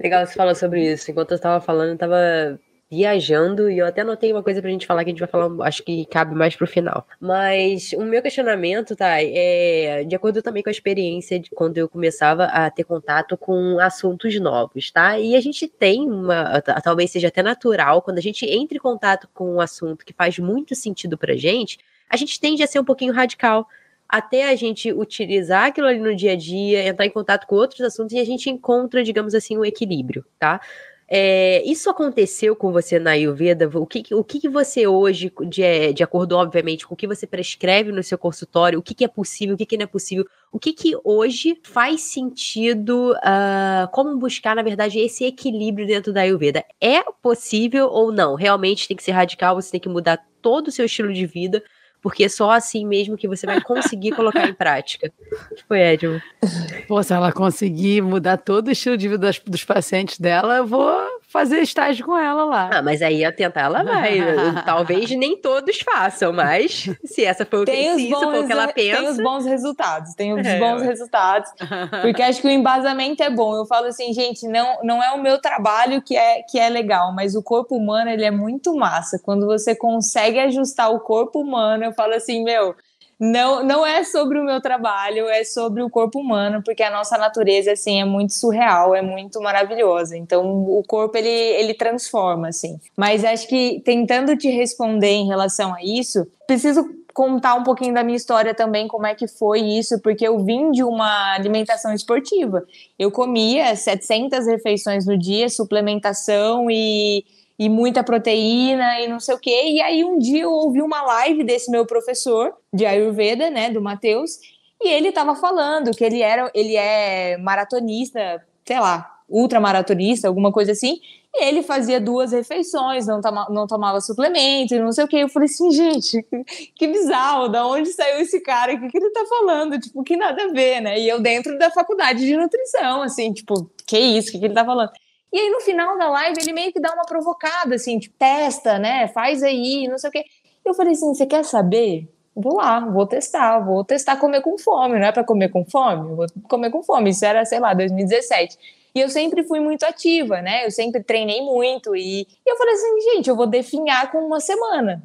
Legal você falar sobre isso. Enquanto eu estava falando, eu estava viajando e eu até anotei uma coisa pra gente falar que a gente vai falar, acho que cabe mais pro final. Mas o meu questionamento, tá, é de acordo também com a experiência de quando eu começava a ter contato com assuntos novos, tá? E a gente tem uma, talvez seja até natural, quando a gente entra em contato com um assunto que faz muito sentido pra gente, a gente tende a ser um pouquinho radical até a gente utilizar aquilo ali no dia a dia, entrar em contato com outros assuntos e a gente encontra, digamos assim, um equilíbrio, tá? É, isso aconteceu com você na Ayurveda? O que, o que você hoje, de, de acordo, obviamente, com o que você prescreve no seu consultório, o que, que é possível, o que, que não é possível, o que, que hoje faz sentido, uh, como buscar, na verdade, esse equilíbrio dentro da Ayurveda? É possível ou não? Realmente tem que ser radical, você tem que mudar todo o seu estilo de vida porque é só assim mesmo que você vai conseguir colocar em prática. Foi, Edmo. Pô, se ela conseguir mudar todo o estilo de vida dos, dos pacientes dela, eu vou fazer estágio com ela lá. Ah, mas aí a tentar ela vai. Talvez nem todos façam, mas se essa foi o que, se isso for o que ela pensa. Tem os bons resultados, tem os é, bons ué. resultados. Porque acho que o embasamento é bom. Eu falo assim, gente, não, não é o meu trabalho que é, que é legal, mas o corpo humano ele é muito massa. Quando você consegue ajustar o corpo humano, eu falo assim, meu, não, não é sobre o meu trabalho, é sobre o corpo humano, porque a nossa natureza assim é muito surreal, é muito maravilhosa. Então o corpo ele, ele transforma assim. Mas acho que tentando te responder em relação a isso, preciso contar um pouquinho da minha história também, como é que foi isso, porque eu vim de uma alimentação esportiva. Eu comia 700 refeições no dia, suplementação e e muita proteína e não sei o quê. E aí um dia eu ouvi uma live desse meu professor de Ayurveda, né, do Matheus, e ele estava falando que ele era, ele é maratonista, sei lá, ultramaratonista, alguma coisa assim. E ele fazia duas refeições, não, toma, não tomava suplemento não sei o que. Eu falei assim, gente, que bizarro, da onde saiu esse cara? O que, que ele tá falando? Tipo, que nada a ver, né? E eu dentro da faculdade de nutrição, assim, tipo, que isso, o que, que ele tá falando? E aí no final da live ele meio que dá uma provocada, assim, tipo, testa, né? Faz aí, não sei o quê. Eu falei assim: você quer saber? Vou lá, vou testar, vou testar comer com fome, não é para comer com fome? vou comer com fome. Isso era, sei lá, 2017. E eu sempre fui muito ativa, né? Eu sempre treinei muito. E, e eu falei assim, gente, eu vou definhar com uma semana.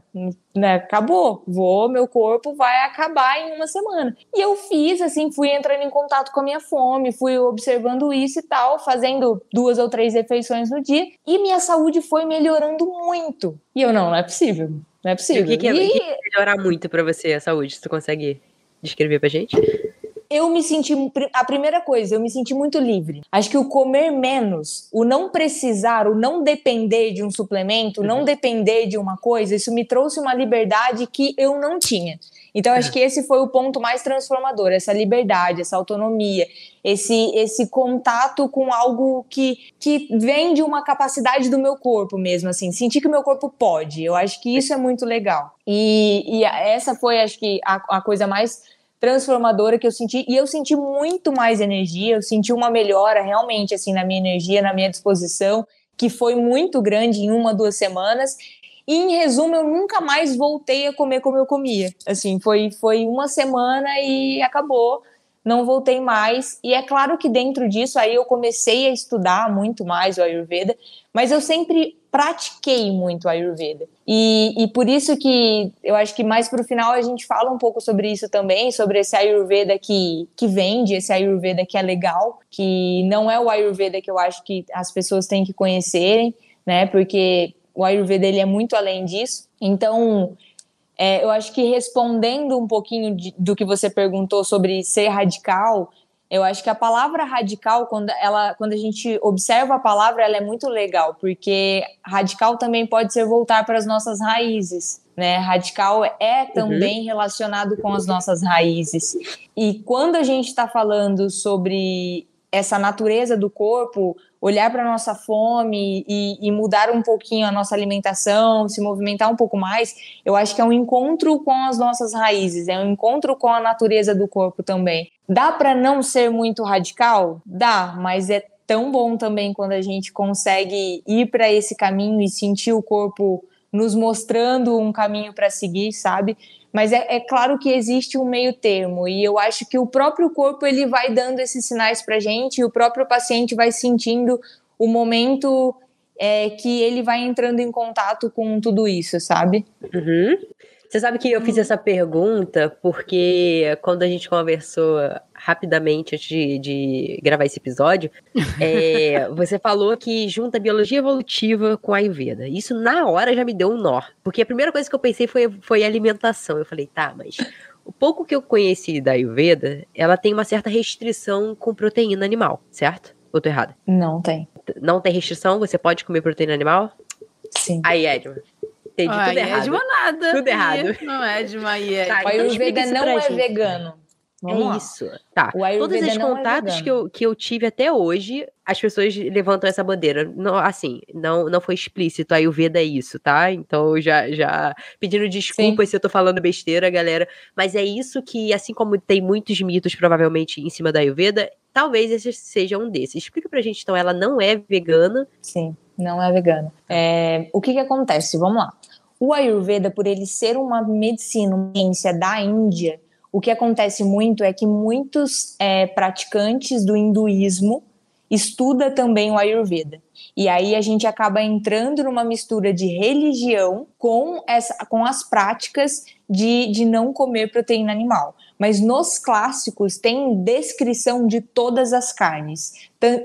Né? Acabou. Vou, meu corpo vai acabar em uma semana. E eu fiz, assim, fui entrando em contato com a minha fome, fui observando isso e tal, fazendo duas ou três refeições no dia. E minha saúde foi melhorando muito. E eu, não, não é possível. Não é possível. E o que, que, é, e... que melhorar muito para você a saúde? Você consegue descrever pra gente? Eu me senti a primeira coisa, eu me senti muito livre. Acho que o comer menos, o não precisar, o não depender de um suplemento, uhum. não depender de uma coisa, isso me trouxe uma liberdade que eu não tinha. Então acho é. que esse foi o ponto mais transformador, essa liberdade, essa autonomia, esse esse contato com algo que que vem de uma capacidade do meu corpo mesmo, assim, sentir que o meu corpo pode. Eu acho que isso é muito legal. E, e essa foi, acho que a, a coisa mais transformadora que eu senti e eu senti muito mais energia, eu senti uma melhora realmente assim na minha energia, na minha disposição, que foi muito grande em uma, duas semanas. E em resumo, eu nunca mais voltei a comer como eu comia. Assim, foi foi uma semana e acabou. Não voltei mais. E é claro que dentro disso aí eu comecei a estudar muito mais o Ayurveda, mas eu sempre pratiquei muito Ayurveda. E, e por isso que eu acho que mais para o final a gente fala um pouco sobre isso também, sobre esse Ayurveda que, que vende, esse Ayurveda que é legal, que não é o Ayurveda que eu acho que as pessoas têm que conhecerem, né? Porque o Ayurveda ele é muito além disso. Então, é, eu acho que respondendo um pouquinho de, do que você perguntou sobre ser radical, eu acho que a palavra radical, quando, ela, quando a gente observa a palavra, ela é muito legal, porque radical também pode ser voltar para as nossas raízes. Né? Radical é também uhum. relacionado com as nossas raízes. E quando a gente está falando sobre essa natureza do corpo, olhar para a nossa fome e, e, mudar um pouquinho a nossa alimentação, se movimentar um pouco mais, eu acho que é um encontro com as nossas raízes, é um encontro com a natureza do corpo também. Dá para não ser muito radical? Dá, mas é tão bom também quando a gente consegue ir para esse caminho e sentir o corpo nos mostrando um caminho para seguir, sabe? Mas é, é, claro que existe um meio termo e eu acho que o próprio corpo ele vai dando esses sinais para gente e o próprio paciente vai sentindo o momento é, que ele vai entrando em contato com tudo isso, sabe? Uhum. Você sabe que eu fiz essa pergunta porque quando a gente conversou rapidamente antes de, de gravar esse episódio, é, você falou que junta biologia evolutiva com a Ayurveda. Isso na hora já me deu um nó. Porque a primeira coisa que eu pensei foi, foi alimentação. Eu falei, tá, mas o pouco que eu conheci da Ayurveda, ela tem uma certa restrição com proteína animal, certo? Ou tô errado? Não tem. Não tem restrição? Você pode comer proteína animal? Sim. Aí, Edma. Entendi tudo errado. Edma nada. Tudo errado. Não é Edma e Edma. Tá, então o Ayurveda não é gente. vegano. Vamos é lá. isso. Tá. Todos os é contatos é que, eu, que eu tive até hoje, as pessoas levantam essa bandeira. Não, assim, não, não foi explícito. A Ayurveda é isso, tá? Então, já, já pedindo desculpas Sim. se eu tô falando besteira, galera. Mas é isso que, assim como tem muitos mitos, provavelmente, em cima da Ayurveda, talvez esse seja um desses. Explica pra gente, então, ela não é vegana. Sim, não é vegana. É, o que que acontece? Vamos lá. O Ayurveda, por ele ser uma medicina, uma ciência da Índia, o que acontece muito é que muitos é, praticantes do hinduísmo estuda também o Ayurveda. E aí a gente acaba entrando numa mistura de religião com, essa, com as práticas de, de não comer proteína animal. Mas nos clássicos tem descrição de todas as carnes.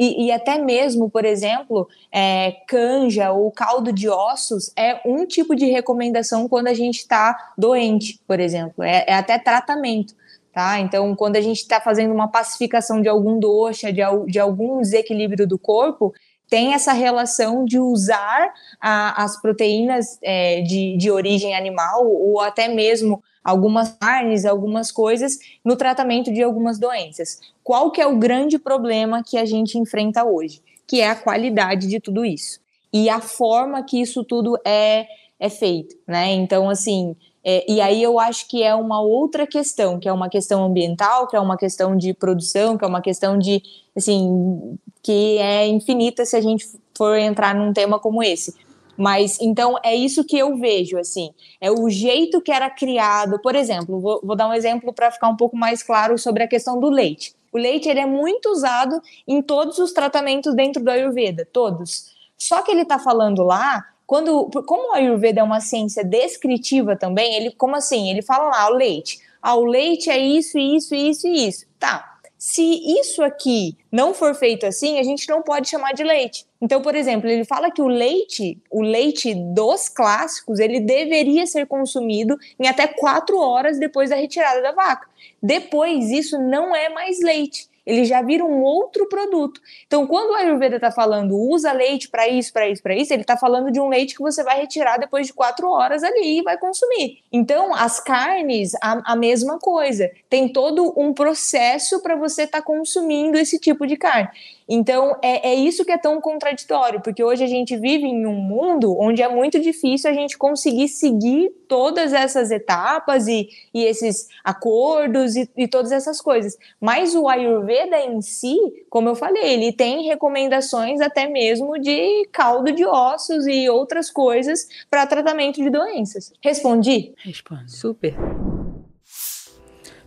E, e até mesmo, por exemplo, é, canja ou caldo de ossos é um tipo de recomendação quando a gente está doente, por exemplo. É, é até tratamento. Tá? Então, quando a gente está fazendo uma pacificação de algum doxa, de, de algum desequilíbrio do corpo, tem essa relação de usar a, as proteínas é, de, de origem animal ou até mesmo algumas carnes, algumas coisas no tratamento de algumas doenças. Qual que é o grande problema que a gente enfrenta hoje? Que é a qualidade de tudo isso e a forma que isso tudo é, é feito, né? Então, assim, é, e aí eu acho que é uma outra questão, que é uma questão ambiental, que é uma questão de produção, que é uma questão de, assim, que é infinita se a gente for entrar num tema como esse. Mas então é isso que eu vejo, assim, é o jeito que era criado. Por exemplo, vou, vou dar um exemplo para ficar um pouco mais claro sobre a questão do leite. O leite ele é muito usado em todos os tratamentos dentro do Ayurveda, todos. Só que ele está falando lá quando, como o Ayurveda é uma ciência descritiva também, ele, como assim? Ele fala lá, o leite. Ah, o leite é isso, isso, isso e isso. Tá. Se isso aqui não for feito assim, a gente não pode chamar de leite. Então, por exemplo, ele fala que o leite, o leite dos clássicos, ele deveria ser consumido em até quatro horas depois da retirada da vaca. Depois, isso não é mais leite ele já vira um outro produto. Então, quando o Ayurveda está falando usa leite para isso, para isso, para isso, ele está falando de um leite que você vai retirar depois de quatro horas ali e vai consumir. Então, as carnes, a, a mesma coisa. Tem todo um processo para você estar tá consumindo esse tipo de carne. Então, é, é isso que é tão contraditório, porque hoje a gente vive em um mundo onde é muito difícil a gente conseguir seguir todas essas etapas e, e esses acordos e, e todas essas coisas. Mas o Ayurveda em si, como eu falei, ele tem recomendações até mesmo de caldo de ossos e outras coisas para tratamento de doenças. Respondi? Responde. Super.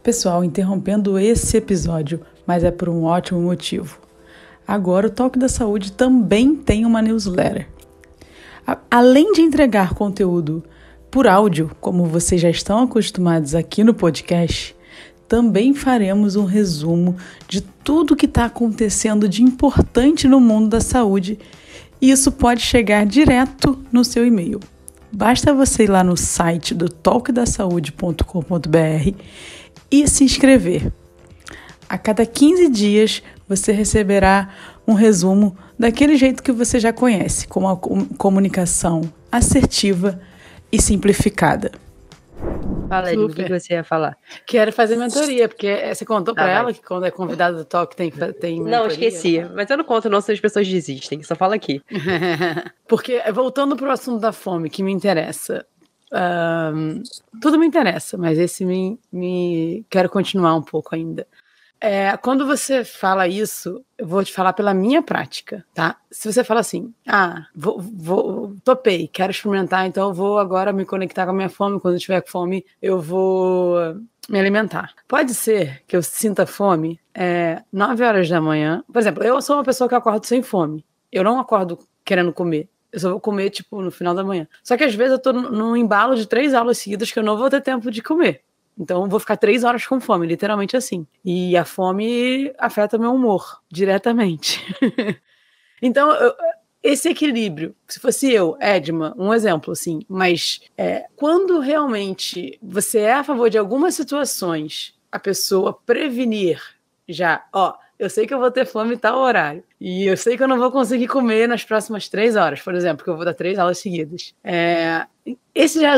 Pessoal, interrompendo esse episódio, mas é por um ótimo motivo. Agora, o Toque da Saúde também tem uma newsletter. além de entregar conteúdo por áudio, como vocês já estão acostumados aqui no podcast, também faremos um resumo de tudo que está acontecendo de importante no mundo da saúde e isso pode chegar direto no seu e-mail. Basta você ir lá no site do toquedasaude.com.br e se inscrever. A cada 15 dias você receberá um resumo daquele jeito que você já conhece, com uma comunicação assertiva e simplificada. Fala, Edmo, o que você ia falar? Quero fazer mentoria, porque é, você contou tá, para ela que quando é convidada do talk tem, tem mentoria? Não, esqueci. Mas eu não conto não se as pessoas desistem, só fala aqui. porque, voltando para o assunto da fome, que me interessa. Um, tudo me interessa, mas esse me, me quero continuar um pouco ainda. É, quando você fala isso, eu vou te falar pela minha prática, tá? Se você fala assim, ah, vou, vou, topei, quero experimentar, então eu vou agora me conectar com a minha fome, quando eu tiver fome, eu vou me alimentar. Pode ser que eu sinta fome é, 9 horas da manhã. Por exemplo, eu sou uma pessoa que acordo sem fome. Eu não acordo querendo comer. Eu só vou comer, tipo, no final da manhã. Só que às vezes eu tô num embalo de três aulas seguidas que eu não vou ter tempo de comer. Então, eu vou ficar três horas com fome, literalmente assim. E a fome afeta meu humor diretamente. então, eu, esse equilíbrio, se fosse eu, Edma, um exemplo assim, mas é, quando realmente você é a favor de algumas situações, a pessoa prevenir já, ó, eu sei que eu vou ter fome tal horário. E eu sei que eu não vou conseguir comer nas próximas três horas, por exemplo, porque eu vou dar três aulas seguidas. É, esse já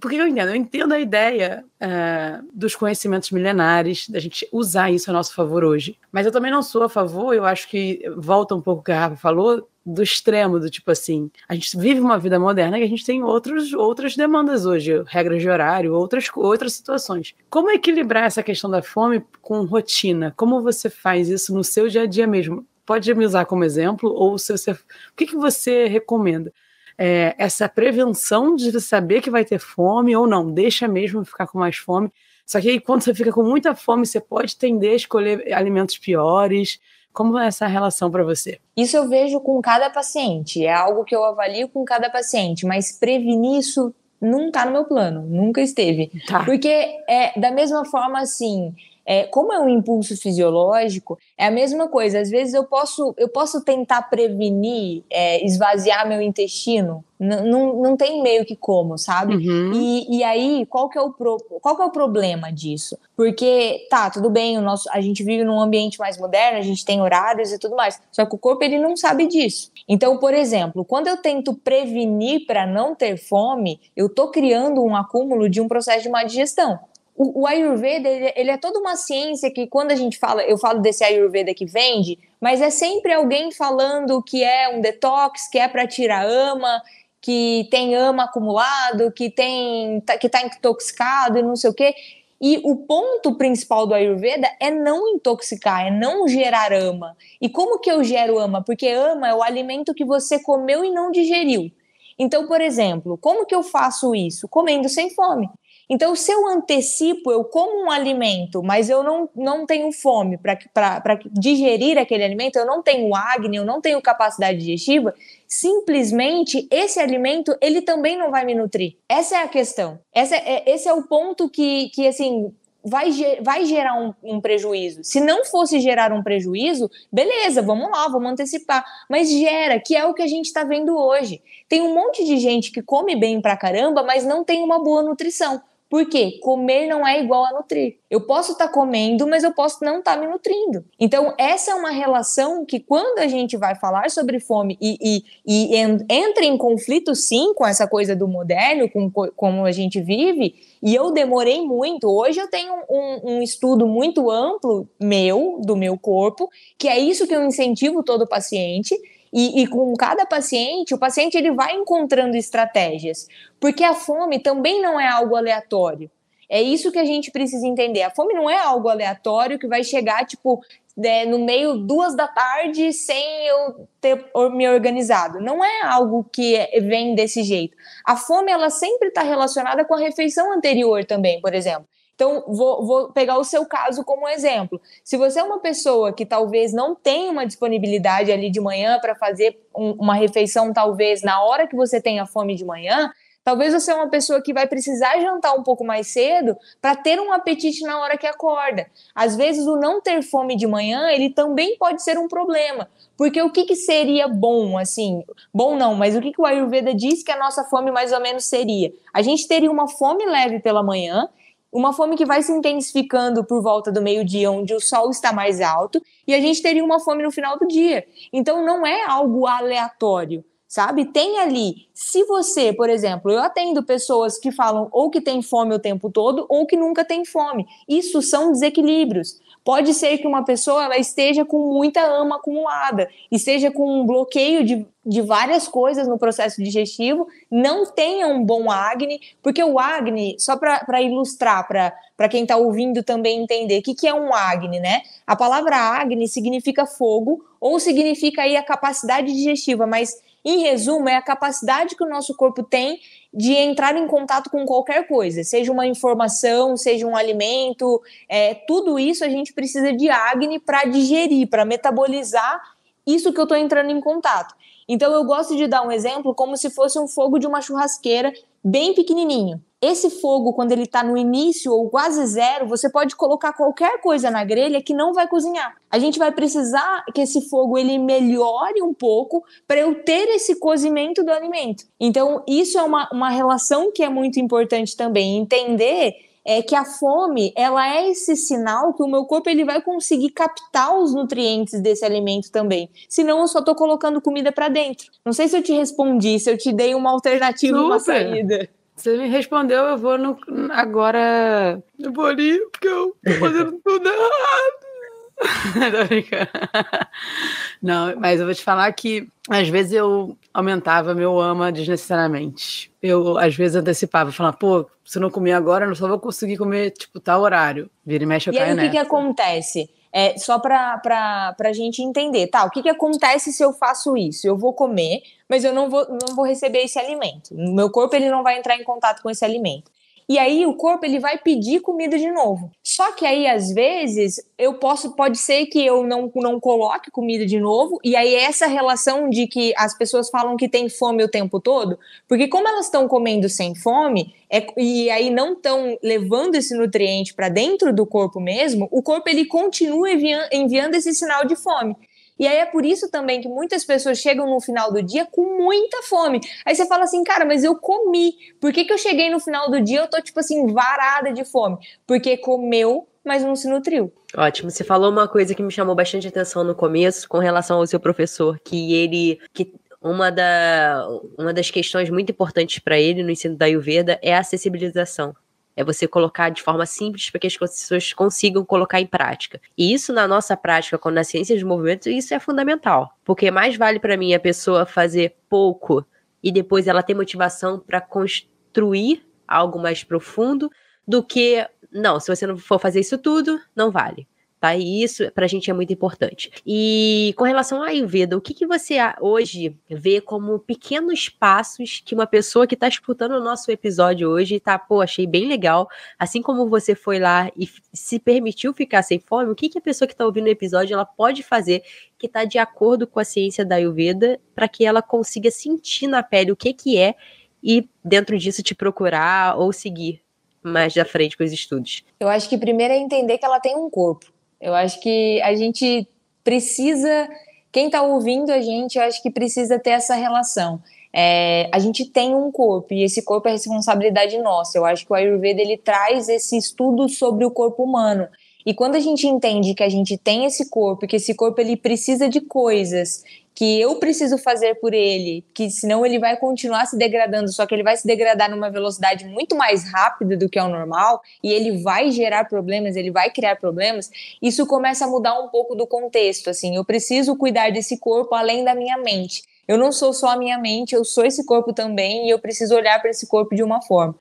porque eu entendo, eu entendo a ideia uh, dos conhecimentos milenares, da gente usar isso a nosso favor hoje. Mas eu também não sou a favor, eu acho que volta um pouco o que a Rafa falou, do extremo, do tipo assim, a gente vive uma vida moderna que a gente tem outros, outras demandas hoje, regras de horário, outras, outras situações. Como equilibrar essa questão da fome com rotina? Como você faz isso no seu dia a dia mesmo? Pode me usar como exemplo, ou se você, o que, que você recomenda? É, essa prevenção de saber que vai ter fome ou não, deixa mesmo ficar com mais fome. Só que aí, quando você fica com muita fome, você pode tender a escolher alimentos piores. Como é essa relação para você? Isso eu vejo com cada paciente, é algo que eu avalio com cada paciente, mas prevenir isso não está no meu plano, nunca esteve. Tá. Porque é da mesma forma assim, é, como é um impulso fisiológico, é a mesma coisa. Às vezes eu posso, eu posso tentar prevenir, é, esvaziar meu intestino. não, não tem meio que como, sabe? Uhum. E, e aí, qual que, é o pro, qual que é o problema disso? Porque, tá, tudo bem, o nosso, a gente vive num ambiente mais moderno, a gente tem horários e tudo mais. Só que o corpo, ele não sabe disso. Então, por exemplo, quando eu tento prevenir para não ter fome, eu tô criando um acúmulo de um processo de má digestão o, o Ayurveda, ele, ele, é toda uma ciência que quando a gente fala, eu falo desse Ayurveda que vende, mas é sempre alguém falando que é um detox, que é para tirar ama, que tem ama acumulado, que tem tá, que tá intoxicado e não sei o quê. E o ponto principal do Ayurveda é não intoxicar, é não gerar ama. E como que eu gero ama? Porque ama é o alimento que você comeu e não digeriu. Então, por exemplo, como que eu faço isso? Comendo sem fome. Então, se eu antecipo, eu como um alimento, mas eu não, não tenho fome para digerir aquele alimento, eu não tenho acne, eu não tenho capacidade digestiva, simplesmente esse alimento ele também não vai me nutrir. Essa é a questão. Essa é, esse é o ponto que, que assim, vai, vai gerar um, um, prejuízo. Se não fosse gerar um prejuízo, beleza, vamos lá, vamos antecipar. Mas gera, que é o que a gente está vendo hoje. Tem um monte de gente que come bem pra caramba, mas não tem uma boa nutrição. Porque comer não é igual a nutrir. Eu posso estar tá comendo, mas eu posso não estar tá me nutrindo. Então, essa é uma relação que, quando a gente vai falar sobre fome e, e, e entra em conflito, sim, com essa coisa do moderno, com como a gente vive, e eu demorei muito. Hoje eu tenho um, um estudo muito amplo meu, do meu corpo, que é isso que eu incentivo todo paciente e, e, com cada paciente, o paciente ele vai encontrando estratégias, porque a fome também não é algo aleatório. É isso que a gente precisa entender. A fome não é algo aleatório que vai chegar, tipo, é, no meio duas da tarde sem eu ter me organizado. Não é algo que é, vem desse jeito. A fome, ela sempre está relacionada com a refeição anterior também, por exemplo. Então, vou, vou, pegar o seu caso como exemplo. Se você é uma pessoa que talvez não tenha uma disponibilidade ali de manhã para fazer um, uma refeição, talvez na hora que você tenha fome de manhã, talvez você é uma pessoa que vai precisar jantar um pouco mais cedo para ter um apetite na hora que acorda. Às vezes, o não ter fome de manhã, ele também pode ser um problema. Porque o que, que seria bom, assim? Bom não, mas o que, que o Ayurveda diz que a nossa fome mais ou menos seria? A gente teria uma fome leve pela manhã uma fome que vai se intensificando por volta do meio-dia, onde o sol está mais alto, e a gente teria uma fome no final do dia. Então não é algo aleatório. sabe? Tem ali. Se você, por exemplo, eu atendo pessoas que falam ou que tem fome o tempo todo ou que nunca tem fome. Isso são desequilíbrios. Pode ser que uma pessoa ela esteja com muita ama acumulada, esteja com um bloqueio de, de várias coisas no processo digestivo, não tenha um bom Agni, porque o Agni, só para ilustrar, para quem está ouvindo também entender, o que, que é um Agni, né? A palavra Agni significa fogo ou significa aí a capacidade digestiva, mas em resumo, é a capacidade que o nosso corpo tem de entrar em contato com qualquer coisa, seja uma informação, seja um alimento, é, tudo isso a gente precisa de Agni para digerir, para metabolizar isso que eu estou entrando em contato. Então eu gosto de dar um exemplo como se fosse um fogo de uma churrasqueira bem pequenininho. Esse fogo, quando ele está no início ou quase zero, você pode colocar qualquer coisa na grelha que não vai cozinhar. A gente vai precisar que esse fogo ele melhore um pouco para eu ter esse cozimento do alimento. Então, isso é uma, uma relação que é muito importante também. Entender é que a fome ela é esse sinal que o meu corpo ele vai conseguir captar os nutrientes desse alimento também. Senão eu só estou colocando comida para dentro. Não sei se eu te respondi, se eu te dei uma alternativa, Super. uma saída. Você me respondeu, eu vou no, agora. Eu vou ali, porque eu tô fazendo tudo errado. Não, mas eu vou te falar que às vezes eu aumentava meu ama desnecessariamente. Eu, às vezes, antecipava, falava, pô, se não comer agora, eu só vou conseguir comer, tipo, tal horário. Vira e mexe, eu e caio aí, nessa. o que, que acontece? É, só para a gente entender, tá? O que, que acontece se eu faço isso? Eu vou comer, mas eu não vou, não vou receber esse alimento. O meu corpo ele não vai entrar em contato com esse alimento. E aí o corpo ele vai pedir comida de novo. Só que aí às vezes eu posso pode ser que eu não não coloque comida de novo e aí essa relação de que as pessoas falam que tem fome o tempo todo, porque como elas estão comendo sem fome, é, e aí não estão levando esse nutriente para dentro do corpo mesmo, o corpo ele continua enviando, enviando esse sinal de fome. E aí é por isso também que muitas pessoas chegam no final do dia com muita fome. Aí você fala assim, cara, mas eu comi. Por que, que eu cheguei no final do dia eu tô, tipo assim, varada de fome? Porque comeu, mas não se nutriu. Ótimo. Você falou uma coisa que me chamou bastante atenção no começo, com relação ao seu professor, que ele. Que uma, da, uma das questões muito importantes para ele no ensino da Ayurveda é a acessibilização. É você colocar de forma simples para que as pessoas consigam colocar em prática. E isso na nossa prática, com na ciência de movimento, isso é fundamental. Porque mais vale para mim a pessoa fazer pouco e depois ela ter motivação para construir algo mais profundo do que, não, se você não for fazer isso tudo, não vale. Tá? E isso para a gente é muito importante. E com relação à Ayurveda, o que, que você hoje vê como pequenos passos que uma pessoa que está escutando o nosso episódio hoje tá, pô, achei bem legal. Assim como você foi lá e se permitiu ficar sem fome, o que, que a pessoa que está ouvindo o episódio ela pode fazer que está de acordo com a ciência da Ayurveda para que ela consiga sentir na pele o que, que é e dentro disso te procurar ou seguir mais da frente com os estudos? Eu acho que primeiro é entender que ela tem um corpo eu acho que a gente precisa, quem está ouvindo a gente, eu acho que precisa ter essa relação. É, a gente tem um corpo e esse corpo é responsabilidade nossa. Eu acho que o Ayurveda ele traz esse estudo sobre o corpo humano. E quando a gente entende que a gente tem esse corpo, que esse corpo ele precisa de coisas que eu preciso fazer por ele, que senão ele vai continuar se degradando, só que ele vai se degradar numa velocidade muito mais rápida do que é o normal, e ele vai gerar problemas, ele vai criar problemas, isso começa a mudar um pouco do contexto, assim, eu preciso cuidar desse corpo além da minha mente. Eu não sou só a minha mente, eu sou esse corpo também, e eu preciso olhar para esse corpo de uma forma.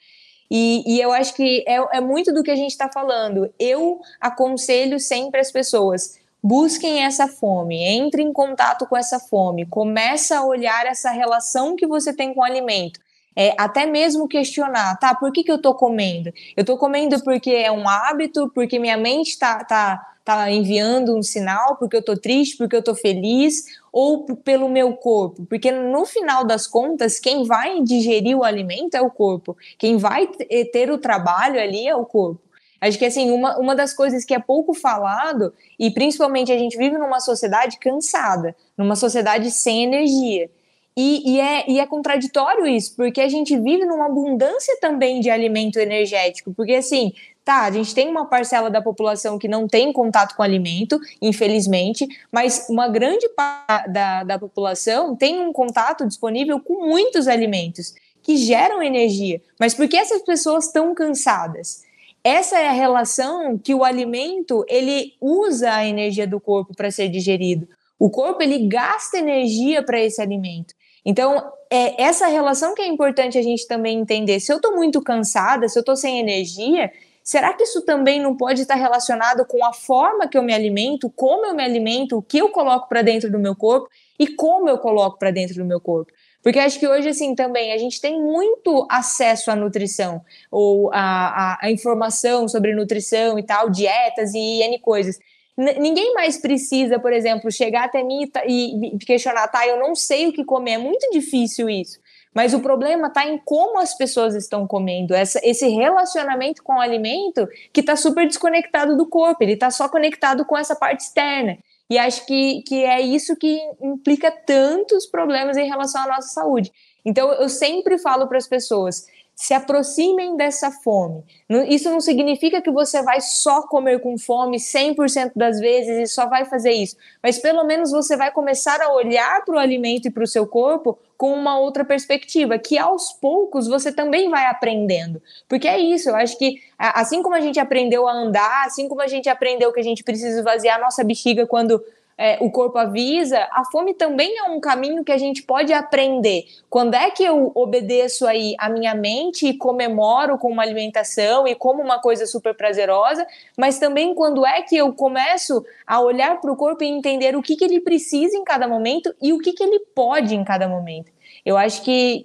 E, e, eu acho que é, é muito do que a gente está falando. Eu aconselho sempre as pessoas: busquem essa fome, entre em contato com essa fome, começa a olhar essa relação que você tem com o alimento. É, até mesmo questionar, tá? Por que, que eu tô comendo? Eu tô comendo porque é um hábito, porque minha mente tá, tá, tá enviando um sinal, porque eu tô triste, porque eu tô feliz, ou pelo meu corpo? Porque no final das contas, quem vai digerir o alimento é o corpo, quem vai ter o trabalho ali é o corpo. Acho que assim, uma, uma das coisas que é pouco falado, e principalmente a gente vive numa sociedade cansada, numa sociedade sem energia. E, e, é, e é contraditório isso, porque a gente vive numa abundância também de alimento energético, porque assim, tá, a gente tem uma parcela da população que não tem contato com alimento, infelizmente, mas uma grande parte da, da população tem um contato disponível com muitos alimentos que geram energia. Mas por que essas pessoas estão cansadas? Essa é a relação que o alimento ele usa a energia do corpo para ser digerido. O corpo ele gasta energia para esse alimento. Então, é essa relação que é importante a gente também entender. Se eu estou muito cansada, se eu estou sem energia, Será que isso também não pode estar relacionado com a forma que eu me alimento, como eu me alimento, o que eu coloco para dentro do meu corpo e como eu coloco para dentro do meu corpo? Porque acho que hoje, assim, também a gente tem muito acesso à nutrição, ou a informação sobre nutrição e tal, dietas e N coisas. N ninguém mais precisa, por exemplo, chegar até mim e, e questionar, tá, eu não sei o que comer, é muito difícil isso. Mas o problema está em como as pessoas estão comendo, essa, esse relacionamento com o alimento que está super desconectado do corpo, ele está só conectado com essa parte externa. E acho que, que é isso que implica tantos problemas em relação à nossa saúde. Então, eu sempre falo para as pessoas: se aproximem dessa fome. Isso não significa que você vai só comer com fome 100% das vezes e só vai fazer isso, mas pelo menos você vai começar a olhar para o alimento e para o seu corpo com uma outra perspectiva, que aos poucos você também vai aprendendo. Porque é isso, eu acho que assim como a gente aprendeu a andar, assim como a gente aprendeu que a gente precisa esvaziar a nossa bexiga quando é, o corpo avisa, a fome também é um caminho que a gente pode aprender. Quando é que eu obedeço aí a minha mente e comemoro com uma alimentação e como uma coisa super prazerosa, mas também quando é que eu começo a olhar para o corpo e entender o que, que ele precisa em cada momento e o que, que ele pode em cada momento. Eu acho que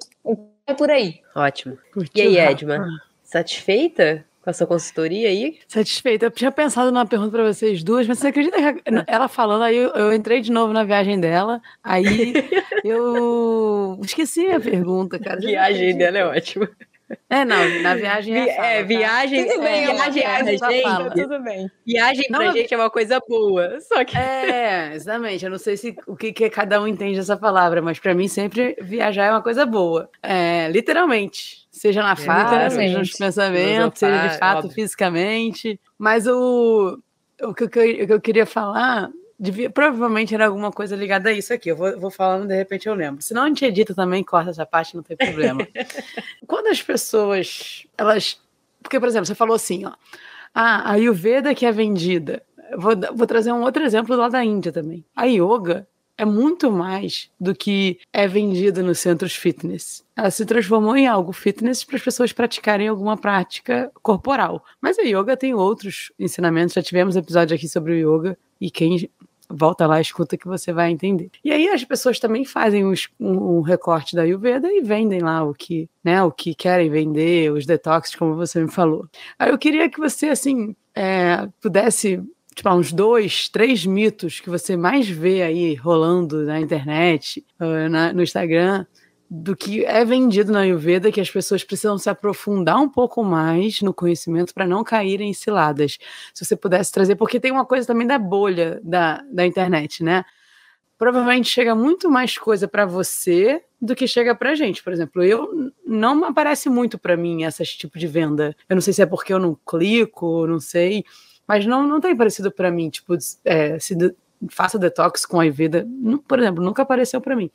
é por aí. Ótimo. E aí, Edma, satisfeita? Com a sua consultoria aí? Satisfeita. Eu tinha pensado numa pergunta para vocês duas, mas você acredita que ela falando, aí eu, eu entrei de novo na viagem dela, aí eu esqueci a pergunta, cara. A viagem dela é ótima. É, não, na viagem é, fala, é viagem, tudo bem, é, viagem pra gente, fala. tudo bem. Viagem pra não, gente é uma coisa boa, só que É, exatamente. Eu não sei se o que, que cada um entende dessa palavra, mas para mim sempre viajar é uma coisa boa. É, literalmente. Seja na é, fala, seja nos pensamentos, seja de fato óbvio. fisicamente. Mas o, o, que eu, o que eu queria falar Devia, provavelmente era alguma coisa ligada a isso aqui. Eu vou, vou falando, de repente eu lembro. Se não a gente edita também, corta essa parte, não tem problema. Quando as pessoas, elas. Porque, por exemplo, você falou assim, ó. Ah, a Ayurveda que é vendida. Vou, vou trazer um outro exemplo lá da Índia também. A yoga é muito mais do que é vendido nos centros fitness. Ela se transformou em algo fitness para as pessoas praticarem alguma prática corporal. Mas a yoga tem outros ensinamentos. Já tivemos episódio aqui sobre o yoga e quem volta lá, escuta que você vai entender. E aí as pessoas também fazem um, um, recorte da Ayurveda e vendem lá o que, né, o que querem vender, os detox, como você me falou. Aí eu queria que você, assim, é, pudesse tipo, uns dois, três mitos que você mais vê aí rolando na internet, uh, na, no Instagram, do que é vendido na Ayurveda, que as pessoas precisam se aprofundar um pouco mais no conhecimento para não caírem em ciladas. Se você pudesse trazer, porque tem uma coisa também da bolha da, da internet, né? Provavelmente chega muito mais coisa para você do que chega para gente. Por exemplo, eu não aparece muito para mim esse tipo de venda. Eu não sei se é porque eu não clico, não sei, mas não, não tem parecido para mim. Tipo, é, se de, faça detox com a Ayurveda, por exemplo, nunca apareceu para mim.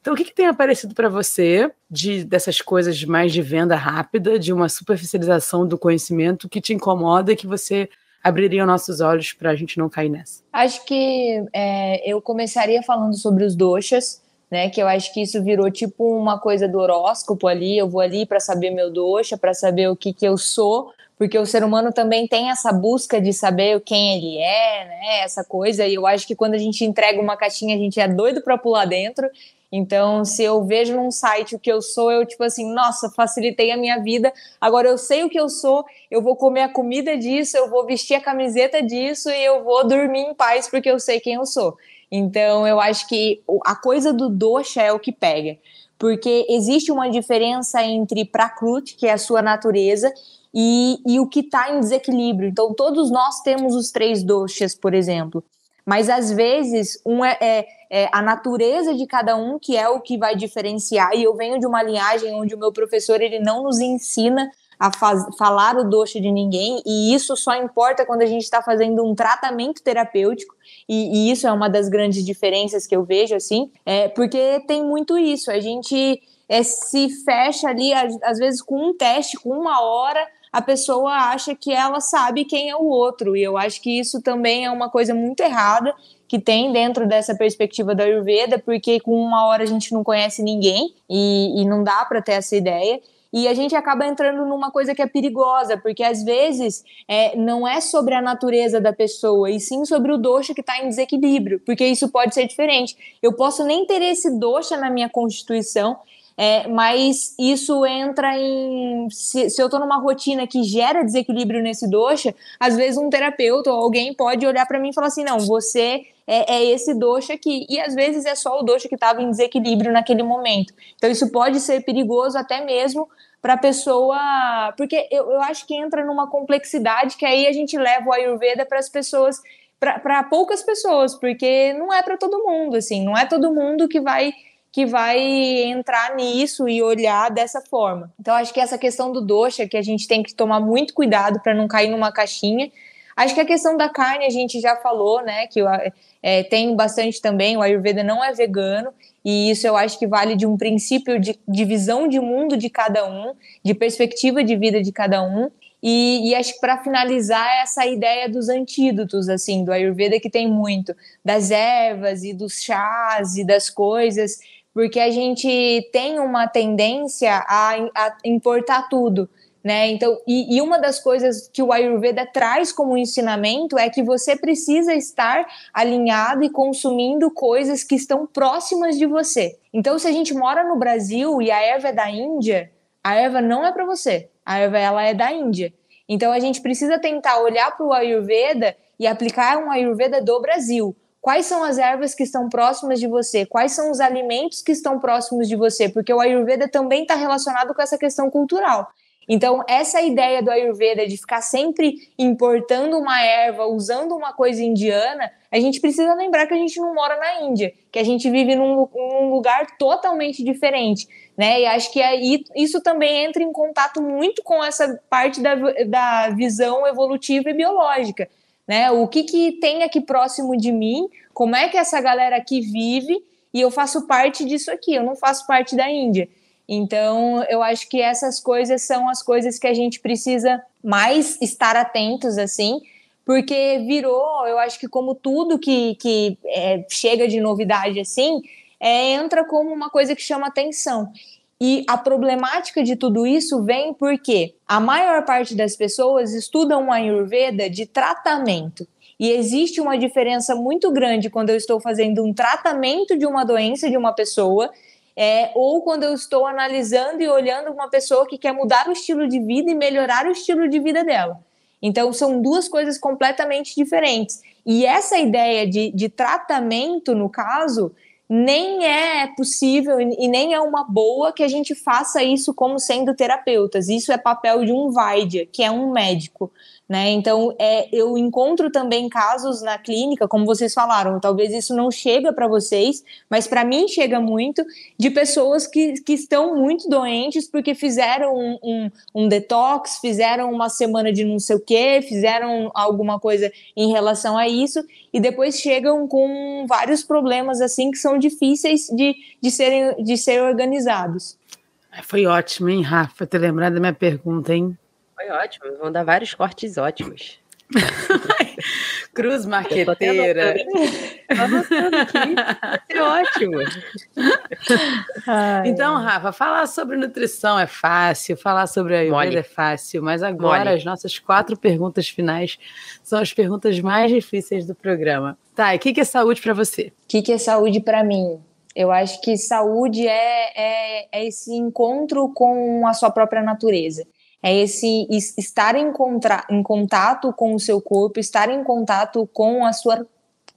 Então, o que, que tem aparecido para você de dessas coisas mais de venda rápida, de uma superficialização do conhecimento que te incomoda e que você abriria os nossos olhos para a gente não cair nessa? Acho que é, eu começaria falando sobre os doxas, né? Que eu acho que isso virou tipo uma coisa do horóscopo ali. Eu vou ali para saber meu doxa, para saber o que, que eu sou, porque o ser humano também tem essa busca de saber quem ele é, né? Essa coisa. E eu acho que quando a gente entrega uma caixinha, a gente é doido para pular dentro. Então, se eu vejo num site o que eu sou, eu tipo assim, nossa, facilitei a minha vida. Agora eu sei o que eu sou, eu vou comer a comida disso, eu vou vestir a camiseta disso e eu vou dormir em paz porque eu sei quem eu sou. Então, eu acho que a coisa do doxa é o que pega. Porque existe uma diferença entre prakrut, que é a sua natureza, e, e o que está em desequilíbrio. Então, todos nós temos os três doshas, por exemplo. Mas às vezes um é, é, é, a natureza de cada um que é o que vai diferenciar. E eu venho de uma linhagem onde o meu professor ele não nos ensina a faz, falar o doce de ninguém, e isso só importa quando a gente está fazendo um tratamento terapêutico, e, e, isso é uma das grandes diferenças que eu vejo, assim, é porque tem muito isso, a gente é, se fecha ali, às vezes com um teste, com uma hora, a pessoa acha que ela sabe quem é o outro, e eu acho que isso também é uma coisa muito errada, que tem dentro dessa perspectiva da Ayurveda, porque com uma hora a gente não conhece ninguém e, e não dá para ter essa ideia. E a gente acaba entrando numa coisa que é perigosa, porque às vezes é, não é sobre a natureza da pessoa, e sim sobre o doxa que está em desequilíbrio, porque isso pode ser diferente. Eu posso nem ter esse doxa na minha constituição, é, mas isso entra em. Se, se eu estou numa rotina que gera desequilíbrio nesse doxa, às vezes um terapeuta ou alguém pode olhar para mim e falar assim: não, você é, é, esse doxa aqui. E às vezes é só o doxa que estava em desequilíbrio naquele momento. Então isso pode ser perigoso até mesmo para a pessoa. Porque eu, eu acho que entra numa complexidade que aí a gente leva o Ayurveda para as pessoas. Para poucas pessoas, porque não é para todo mundo, assim, não é todo mundo que vai que vai entrar nisso e olhar dessa forma. Então, acho que essa questão do doxa, que a gente tem que tomar muito cuidado para não cair numa caixinha. Acho que a questão da carne a gente já falou, né? Que é, tem bastante também. O Ayurveda não é vegano, e isso eu acho que vale de um princípio de, de visão de mundo de cada um, de perspectiva de vida de cada um. E, e, acho que para finalizar essa ideia dos antídotos assim do Ayurveda que tem muito das ervas e dos chás e das coisas porque a gente tem uma tendência a, a importar tudo. Né? Então, e, e, uma das coisas que o Ayurveda traz como ensinamento é que você precisa estar alinhado e consumindo coisas que estão próximas de você. Então, se a gente mora no Brasil e a erva é da Índia, a erva não é para você. A erva ela é da Índia. Então, a gente precisa tentar olhar para o Ayurveda e aplicar um Ayurveda do Brasil. Quais são as ervas que estão próximas de você? Quais são os alimentos que estão próximos de você? Porque o Ayurveda também está relacionado com essa questão cultural. Então, essa ideia do Ayurveda de ficar sempre importando uma erva, usando uma coisa indiana, a gente precisa lembrar que a gente não mora na Índia, que a gente vive num, num lugar totalmente diferente. Né? E acho que aí, isso também entra em contato muito com essa parte da, da visão evolutiva e biológica né? O que, que tem aqui próximo de mim, como é que essa galera aqui vive, e eu faço parte disso aqui, eu não faço parte da Índia. Então, eu acho que essas coisas são as coisas que a gente precisa mais estar atentos, assim, porque virou, eu acho que como tudo que, que é, chega de novidade, assim, é, entra como uma coisa que chama atenção. E a problemática de tudo isso vem porque a maior parte das pessoas estudam uma Ayurveda de tratamento. E existe uma diferença muito grande quando eu estou fazendo um tratamento de uma doença de uma pessoa, é, ou quando eu estou analisando e olhando uma pessoa que quer mudar o estilo de vida e melhorar o estilo de vida dela. Então, são duas coisas completamente diferentes. E essa ideia de, de tratamento, no caso, nem é possível e nem é uma boa que a gente faça isso como sendo terapeutas. Isso é papel de um Vaidya, que é um médico. Né? Então, é, eu encontro também casos na clínica, como vocês falaram, talvez isso não chega para vocês, mas para mim chega muito, de pessoas que, que estão muito doentes porque fizeram um, um, um detox, fizeram uma semana de não sei o quê, fizeram alguma coisa em relação a isso, e depois chegam com vários problemas assim que são difíceis de, de, serem, de ser organizados. Foi ótimo, hein, Rafa, ter lembrado da minha pergunta, hein? Foi ótimo, vão dar vários cortes ótimos. Cruz marqueteira. É ótimo. Ai, então, Rafa, falar sobre nutrição é fácil, falar sobre a Ayurveda é fácil, mas agora Mole. as nossas quatro perguntas finais são as perguntas mais difíceis do programa. Tá, e o que, que é saúde para você? O que, que é saúde para mim? Eu acho que saúde é, é, é esse encontro com a sua própria natureza é esse estar em, em contato com o seu corpo, estar em contato com a sua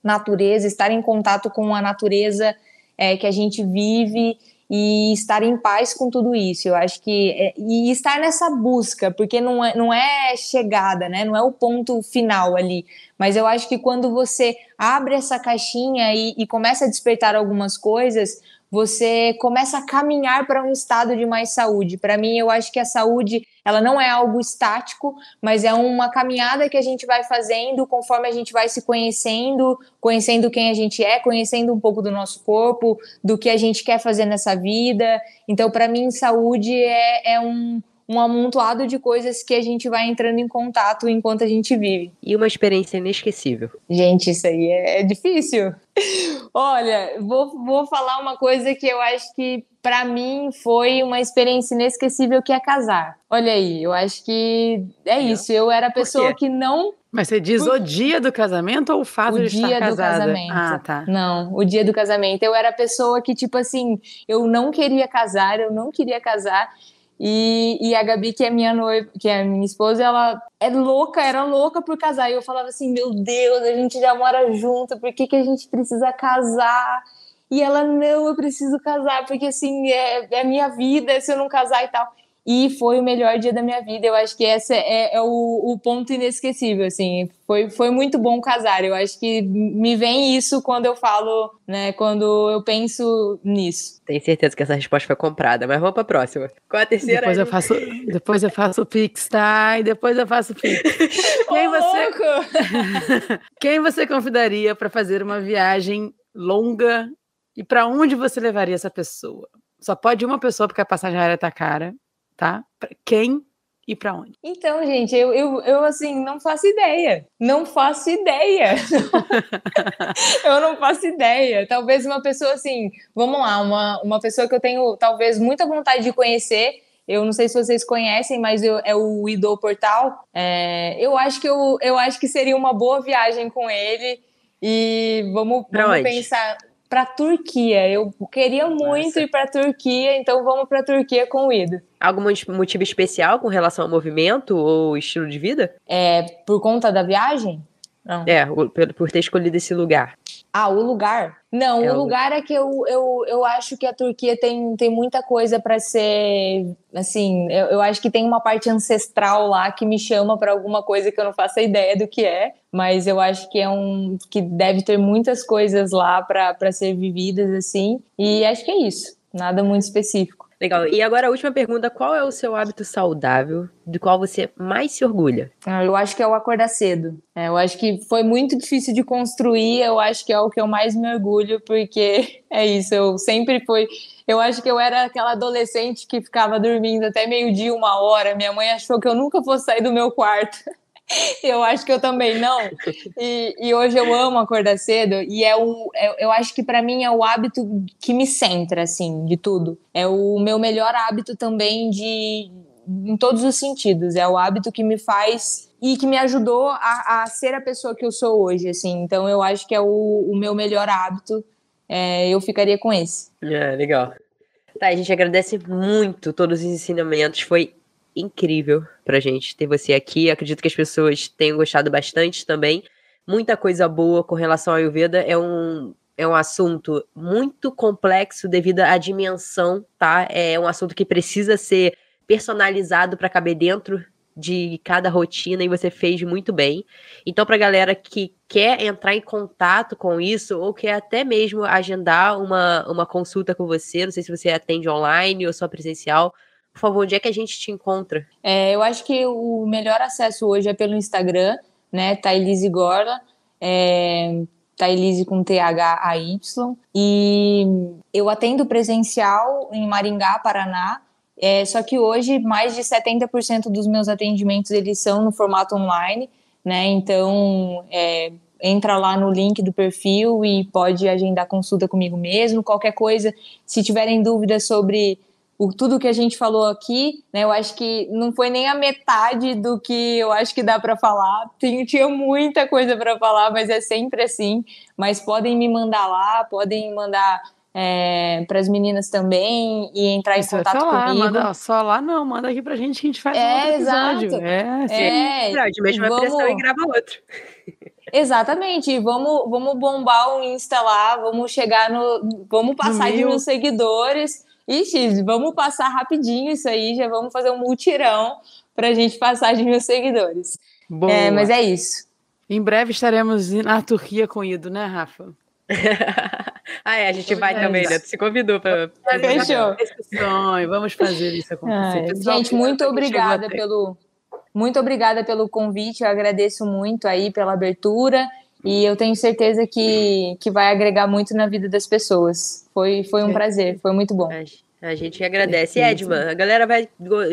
natureza, estar em contato com a natureza é, que a gente vive e estar em paz com tudo isso. Eu acho que é, e estar nessa busca, porque não é, não é chegada, né? Não é o ponto final ali. Mas eu acho que quando você abre essa caixinha e, e começa a despertar algumas coisas, você começa a caminhar para um estado de mais saúde. Para mim, eu acho que a saúde, ela não é algo estático, mas é uma caminhada que a gente vai fazendo conforme a gente vai se conhecendo, conhecendo quem a gente é, conhecendo um pouco do nosso corpo, do que a gente quer fazer nessa vida. Então, para mim, saúde é, é um um amontoado de coisas que a gente vai entrando em contato enquanto a gente vive. E uma experiência inesquecível. Gente, isso aí é, é difícil. Olha, vou, vou falar uma coisa que eu acho que para mim foi uma experiência inesquecível que é casar. Olha aí, eu acho que é isso. Eu era a pessoa que não mas você diz o dia do casamento ou o fato o de estar casada? O dia do casamento. Ah, tá. Não, o dia do casamento. Eu era a pessoa que, tipo assim, eu não queria casar, eu não queria casar. E, e a Gabi, que é minha noiva, que é minha esposa, ela é louca, era louca por casar. E eu falava assim: Meu Deus, a gente já mora junto, por que, que a gente precisa casar? E ela, não, eu preciso casar, porque assim, é, é minha vida se eu não casar e tal e foi o melhor dia da minha vida. Eu acho que esse é, é o, o, ponto inesquecível, assim. Foi, foi muito bom casar. Eu acho que me vem isso quando eu falo, né, quando eu penso nisso. Tenho certeza que essa resposta foi comprada, mas vamos para a próxima. Qual a terceira? Depois eu faço, depois eu faço o Pix, tá? E depois eu faço o Pix. Quem você Quem você convidaria para fazer uma viagem longa e para onde você levaria essa pessoa? Só pode uma pessoa porque a passagem aérea tá cara tá? Pra quem e para onde? Então, gente, eu, eu, eu assim, não faço ideia. Não faço ideia. eu não faço ideia. Talvez uma pessoa assim, vamos lá, uma, uma pessoa que eu tenho talvez muita vontade de conhecer. Eu não sei se vocês conhecem, mas eu, é o Ido Portal. É, eu acho que eu, eu acho que seria uma boa viagem com ele. E vamos, vamos pensar para Turquia. Eu queria muito Nossa. ir para Turquia, então vamos para Turquia com o Ido. Algum motivo especial com relação ao movimento ou estilo de vida? É por conta da viagem? Não. É, por, por ter escolhido esse lugar. Ah, o lugar? Não, é o lugar é que eu, eu, eu acho que a Turquia tem, tem muita coisa para ser. Assim, eu, eu acho que tem uma parte ancestral lá que me chama para alguma coisa que eu não faço ideia do que é, mas eu acho que é um. que deve ter muitas coisas lá para ser vividas, assim, e acho que é isso. Nada muito específico. Legal. E agora a última pergunta: qual é o seu hábito saudável do qual você mais se orgulha? Ah, eu acho que é o acordar cedo. É, eu acho que foi muito difícil de construir. Eu acho que é o que eu mais me orgulho, porque é isso. Eu sempre fui. Eu acho que eu era aquela adolescente que ficava dormindo até meio-dia, uma hora. Minha mãe achou que eu nunca fosse sair do meu quarto. eu acho que eu também não. E, e, hoje eu amo acordar cedo e é o, é, eu acho que para mim é o hábito que me centra assim de tudo. É o meu melhor hábito também de em todos os sentidos. É o hábito que me faz e que me ajudou a, a ser a pessoa que eu sou hoje, assim. Então eu acho que é o, o meu melhor hábito. É, eu ficaria com esse. É, legal. Tá, a gente agradece muito todos os ensinamentos. Foi incrível pra gente ter você aqui. Acredito que as pessoas tenham gostado bastante também. Muita coisa boa com relação ao Ayurveda. É um, é um assunto muito complexo devido à dimensão, tá? É um assunto que precisa ser personalizado para caber dentro de cada rotina e você fez muito bem. Então, para galera que quer entrar em contato com isso ou quer até mesmo agendar uma, uma consulta com você, não sei se você atende online ou só presencial, por favor, onde é que a gente te encontra? É, eu acho que o melhor acesso hoje é pelo Instagram, né? Thailise Gorla, é, Thailise com T-H-A-Y. E eu atendo presencial em Maringá, Paraná. É, só que hoje mais de 70% dos meus atendimentos eles são no formato online, né? Então é, entra lá no link do perfil e pode agendar consulta comigo mesmo. Qualquer coisa, se tiverem dúvidas sobre o, tudo que a gente falou aqui, né? Eu acho que não foi nem a metade do que eu acho que dá para falar. Tem, tinha muita coisa para falar, mas é sempre assim. Mas podem me mandar lá, podem mandar é, para as meninas também e entrar em contato só lá, comigo. Manda, só lá não, manda aqui pra gente que a gente faz é, um outro episódio. Exato. É, sim. É, episódio, mesmo vamos... pressão e grava outro. Exatamente, vamos, vamos bombar o Insta lá, vamos chegar no. Vamos passar no de mil seguidores Ixi, vamos passar rapidinho isso aí, já vamos fazer um mutirão para a gente passar de mil seguidores. É, mas é isso. Em breve estaremos na Turquia com Ido, né, Rafa? ah, é, a gente vai também, né? Tu se convidou para Fechou. Sonho. Vamos fazer isso acontecer. Ai, Pessoal, gente, muito obrigada pelo muito obrigada pelo convite. Eu agradeço muito aí pela abertura e eu tenho certeza que, que vai agregar muito na vida das pessoas. Foi, foi um É. prazer, foi muito bom. A, a gente agradece. Edman, a galera vai,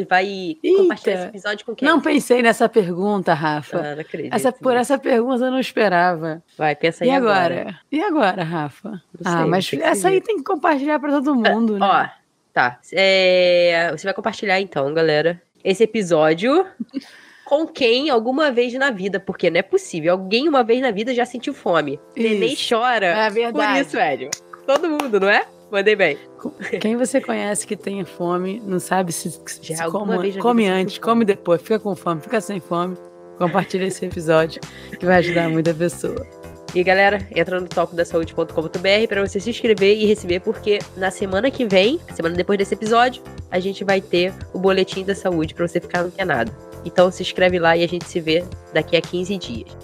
vai Eita. compartilhar esse episódio com quem? Não pensei nessa pergunta, Rafa. Ah, não acredito. Essa, por essa pergunta eu não esperava. Vai, pensa aí E agora? E agora, Rafa? Não ah, sei, mas essa aí tem que compartilhar para todo mundo, né? Ó, tá. É, você vai compartilhar então, galera, esse episódio com quem alguma vez na vida, porque não é possível. Alguém uma vez na vida já sentiu fome. Neném Isso. chora É por verdade. isso, velho. Todo mundo, não é? Mandei bem. Quem você conhece que tenha fome, não sabe se, se come, come antes, come depois, fica com fome, fica sem fome. Compartilha esse episódio que vai ajudar muita pessoa. E galera, entra no tocodasaúde.com.br para você se inscrever e receber, porque na semana que vem, semana depois desse episódio, a gente vai ter o boletim da saúde para você ficar antenado. Então se inscreve lá e a gente se vê daqui a 15 dias.